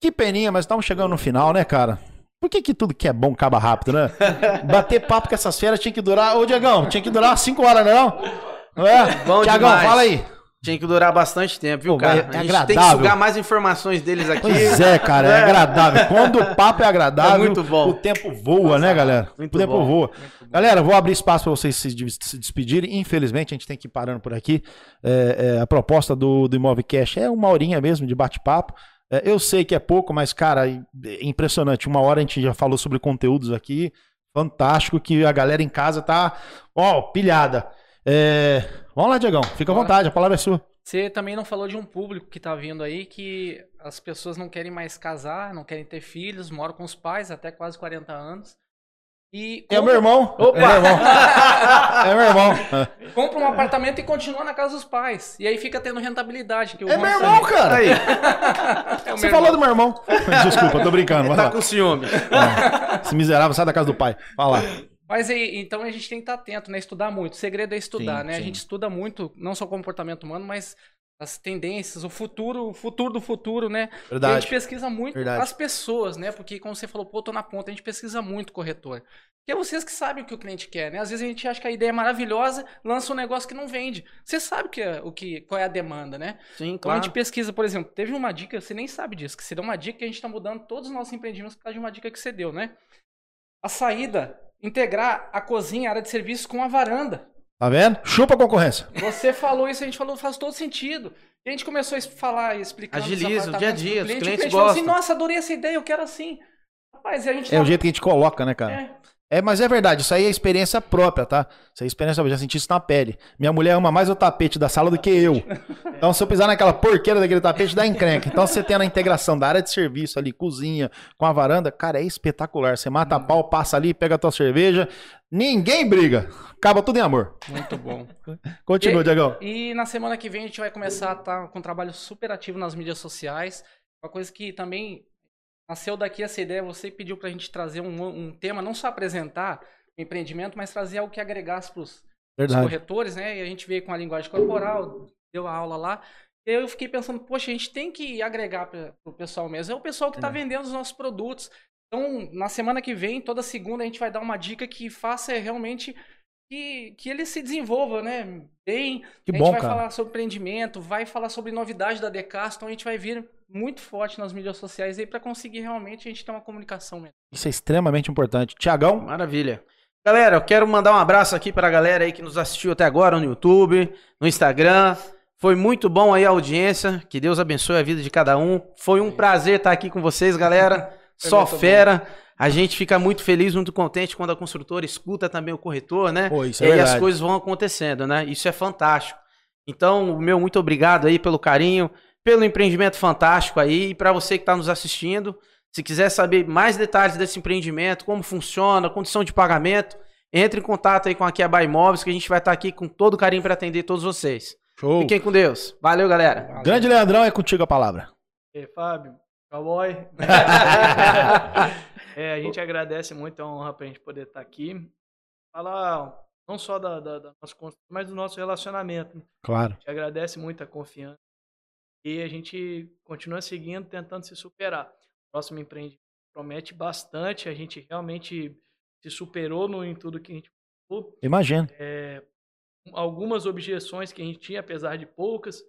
S1: Que peninha, mas estamos chegando no final, né, cara? Por que, que tudo que é bom acaba rápido, né? *laughs* Bater papo com essas feras tinha que durar. Ô, Diegão, tinha que durar 5 horas, não é? Não, é?
S4: Bom
S1: Tiagão,
S4: demais.
S1: fala aí.
S4: Tinha que durar bastante tempo, viu,
S1: Pô,
S4: cara?
S1: é
S4: a gente tem que
S1: agradável.
S4: sugar mais informações deles aqui.
S1: Pois é, cara, é *laughs* agradável. Quando o papo é agradável,
S4: É muito bom.
S1: o tempo voa, né, galera?
S4: Muito
S1: o tempo
S4: bom.
S1: voa. Galera, vou abrir espaço para vocês se, se despedirem. Infelizmente, a gente tem que ir parando por aqui. É, é, a proposta do, do Imóvel Cash é uma horinha mesmo de bate-papo. É, eu sei que é pouco, mas, cara, é impressionante. Uma hora a gente já falou sobre conteúdos aqui. Fantástico que a galera em casa tá, ó, pilhada. É, Vamos lá, Diegão. Fica à vontade, a palavra é sua.
S3: Você também não falou de um público que tá vindo aí que as pessoas não querem mais casar, não querem ter filhos, moram com os pais até quase 40 anos. E
S1: É o meu irmão.
S4: Opa!
S1: É meu irmão. É meu irmão. *laughs*
S3: compra um apartamento e continua na casa dos pais. E aí fica tendo rentabilidade. Que o
S1: É *laughs* meu irmão,
S3: sabe.
S1: cara.
S4: Aí,
S3: É
S1: Você falou
S3: irmão.
S1: do meu irmão. *laughs* Desculpa, tô brincando. Vai
S4: tá
S1: lá.
S4: com ciúme.
S1: Esse miserável sai da casa do pai. Fala.
S3: Mas aí, então a gente tem que estar atento, né? Estudar muito. O segredo é estudar,
S1: Sim,
S3: né?
S1: sim.
S3: A gente estuda muito, não só o comportamento humano, mas as tendências, o futuro, o futuro do futuro, né? E a gente
S1: Verdade.
S3: pesquisa muito
S1: Verdade.
S3: as pessoas, né? Porque, como você falou, pô, tô na ponta, a gente pesquisa muito corretor. Porque é vocês que sabem o que o cliente quer, né? Às vezes a gente acha que a ideia é maravilhosa, lança um negócio que não vende. Você sabe que é, o que, qual é a demanda, né?
S4: Sim,
S3: Então a
S4: claro.
S3: gente pesquisa, por exemplo, teve uma dica, você nem sabe disso, que você deu uma dica que a gente está mudando todos os nossos empreendimentos por causa de uma dica que você deu, né? A saída, integrar a cozinha, a área de serviço com a varanda.
S1: Tá vendo? Chupa a concorrência.
S3: Você falou isso, a gente falou, faz todo sentido. E a gente começou a falar e explicar.
S4: Agiliza o dia a dia, os clientes
S3: falou assim,
S4: gostam.
S3: nossa, adorei essa ideia, eu quero assim. Rapaz, e a gente
S1: É o
S3: tá-
S1: jeito que a gente coloca, né, cara?
S3: É.
S1: É, mas é verdade, isso aí é experiência própria, tá? Isso aí é experiência própria, já senti isso na pele. Minha mulher ama mais o tapete da sala do que eu. Então, se eu pisar naquela porqueira daquele tapete, dá encrenca. Então, você tendo a integração da área de serviço ali, cozinha, com a varanda, cara, é espetacular. Você mata a pau, passa ali, pega a tua cerveja, ninguém briga. acaba tudo em amor.
S3: Muito bom.
S1: Continua,
S3: E-
S1: Diagão.
S3: E na semana que vem a gente vai começar a estar com um trabalho super ativo nas mídias sociais. Uma coisa que também nasceu daqui essa ideia, você pediu pra gente trazer um, um tema, não só apresentar o empreendimento, mas trazer algo que agregasse pros os corretores, né? E a gente veio com a linguagem corporal, deu a aula lá. E eu fiquei pensando, poxa, a gente tem que agregar para o pessoal mesmo. É o pessoal que está vendendo os nossos produtos. Então, na semana que vem, toda segunda, a gente vai dar uma dica que faça realmente que, que ele se desenvolva, né? Bem.
S1: Que
S3: a gente
S1: bom,
S3: vai
S1: cara.
S3: falar sobre empreendimento, vai falar sobre novidade da Decas, então a gente vai vir muito forte nas mídias sociais aí para conseguir realmente a gente ter uma comunicação melhor.
S1: Isso é extremamente importante. Tiagão,
S4: Maravilha. Galera, eu quero mandar um abraço aqui pra galera aí que nos assistiu até agora no YouTube, no Instagram. Foi muito bom aí a audiência. Que Deus abençoe a vida de cada um. Foi um prazer estar aqui com vocês, galera. *laughs*
S3: Foi
S4: Só fera. A gente fica muito feliz, muito contente quando a construtora escuta também o corretor, né?
S1: Pô, isso
S4: e
S1: é
S4: aí as coisas vão acontecendo, né? Isso é fantástico. Então, o meu muito obrigado aí pelo carinho, pelo empreendimento fantástico aí. E para você que está nos assistindo, se quiser saber mais detalhes desse empreendimento, como funciona, condição de pagamento, entre em contato aí com a Kiaba Imóveis, que a gente vai estar aqui com todo carinho para atender todos vocês.
S1: show.
S4: Fiquem com Deus. Valeu, galera.
S1: Grande Leandrão, é contigo a palavra.
S2: E aí, Fábio, cowboy. *laughs* é, a gente agradece muito, é uma honra pra gente poder estar aqui. Falar não só da, da, da nossa construção, mas do nosso relacionamento.
S1: Claro.
S2: A gente agradece muito a confiança. E a gente continua seguindo, tentando se superar. O próximo empreendimento promete bastante. A gente realmente se superou no, em tudo que a gente.
S1: Imagina.
S2: Algumas objeções que a gente tinha, apesar de poucas,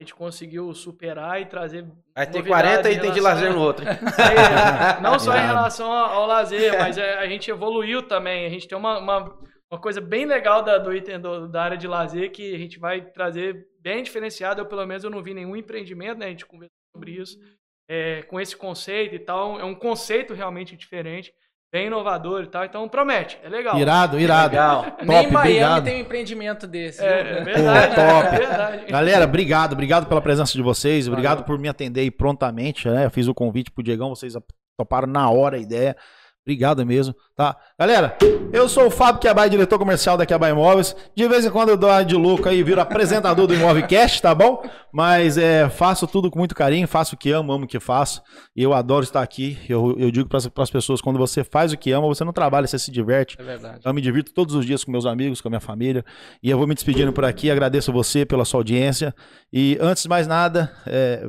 S2: a gente conseguiu superar e trazer.
S4: Vai ter
S2: novidades
S4: 40
S2: em
S4: itens de lazer
S2: a-
S4: no outro. *laughs*
S2: É, não só em relação ao, ao lazer, mas é, a gente evoluiu também. A gente tem uma, uma, uma coisa bem legal da, do item do- da área de lazer que a gente vai trazer bem diferenciado. Eu, pelo menos, eu não vi nenhum empreendimento, né? A gente conversou sobre isso. é, com esse conceito e tal. É um conceito realmente diferente, bem inovador e tal. Então promete, é legal.
S1: Irado, irado.
S4: Legal.
S3: Nem em Miami
S1: obrigado.
S3: tem um empreendimento desse.
S2: É,
S3: viu?
S2: é verdade,
S1: Pô, top.
S2: é verdade.
S1: Galera, obrigado, obrigado pela presença de vocês, obrigado
S3: Valeu.
S1: por me atender aí prontamente, né? Eu fiz o convite pro Diegão, vocês toparam na hora a ideia. Obrigado mesmo, tá? Galera, eu sou o Fábio Quebai, diretor comercial da Quebai Imóveis. De vez em quando eu dou uma de louco aí, viro apresentador do Imóvelcast, tá bom? Mas é, faço tudo com muito carinho, faço o que amo, amo o que faço. E eu adoro estar aqui. Eu, eu digo para as pessoas, quando você faz o que ama, você não trabalha, você se diverte.
S3: É verdade.
S1: Eu me divirto todos os dias com meus amigos, com a minha família. E eu vou me despedindo por aqui. Agradeço você pela sua audiência. E antes de mais nada, é,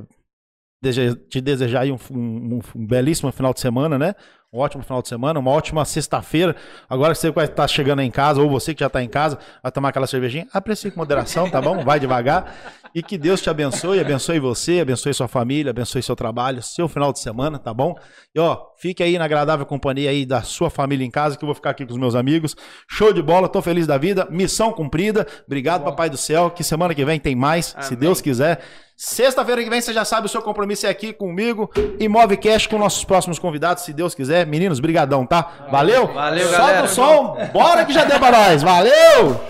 S1: te desejar aí um, um- um belíssimo final de semana, né? Um ótimo final de semana, uma ótima sexta-feira. Agora que você vai estar chegando aí em casa, ou você que já está em casa, vai tomar aquela cervejinha, aprecie com moderação, tá bom? Vai devagar. E que Deus te abençoe, abençoe você, abençoe sua família, abençoe seu trabalho, seu final de semana, tá bom? E ó, fique aí na agradável companhia aí da sua família em casa, que eu vou ficar aqui com os meus amigos. Show de bola, tô feliz da vida, missão cumprida. Obrigado, Papai do Céu, que semana que vem tem mais, se
S4: Amém.
S1: Deus quiser. Sexta-feira que vem, você já sabe, o seu compromisso é aqui comigo e Move Cash com nossos próximos convidados, se Deus quiser. Meninos, brigadão, tá? Valeu?
S4: Valeu,
S1: Solta
S4: galera.
S1: Solta o som, bora que já deu pra nós. Valeu!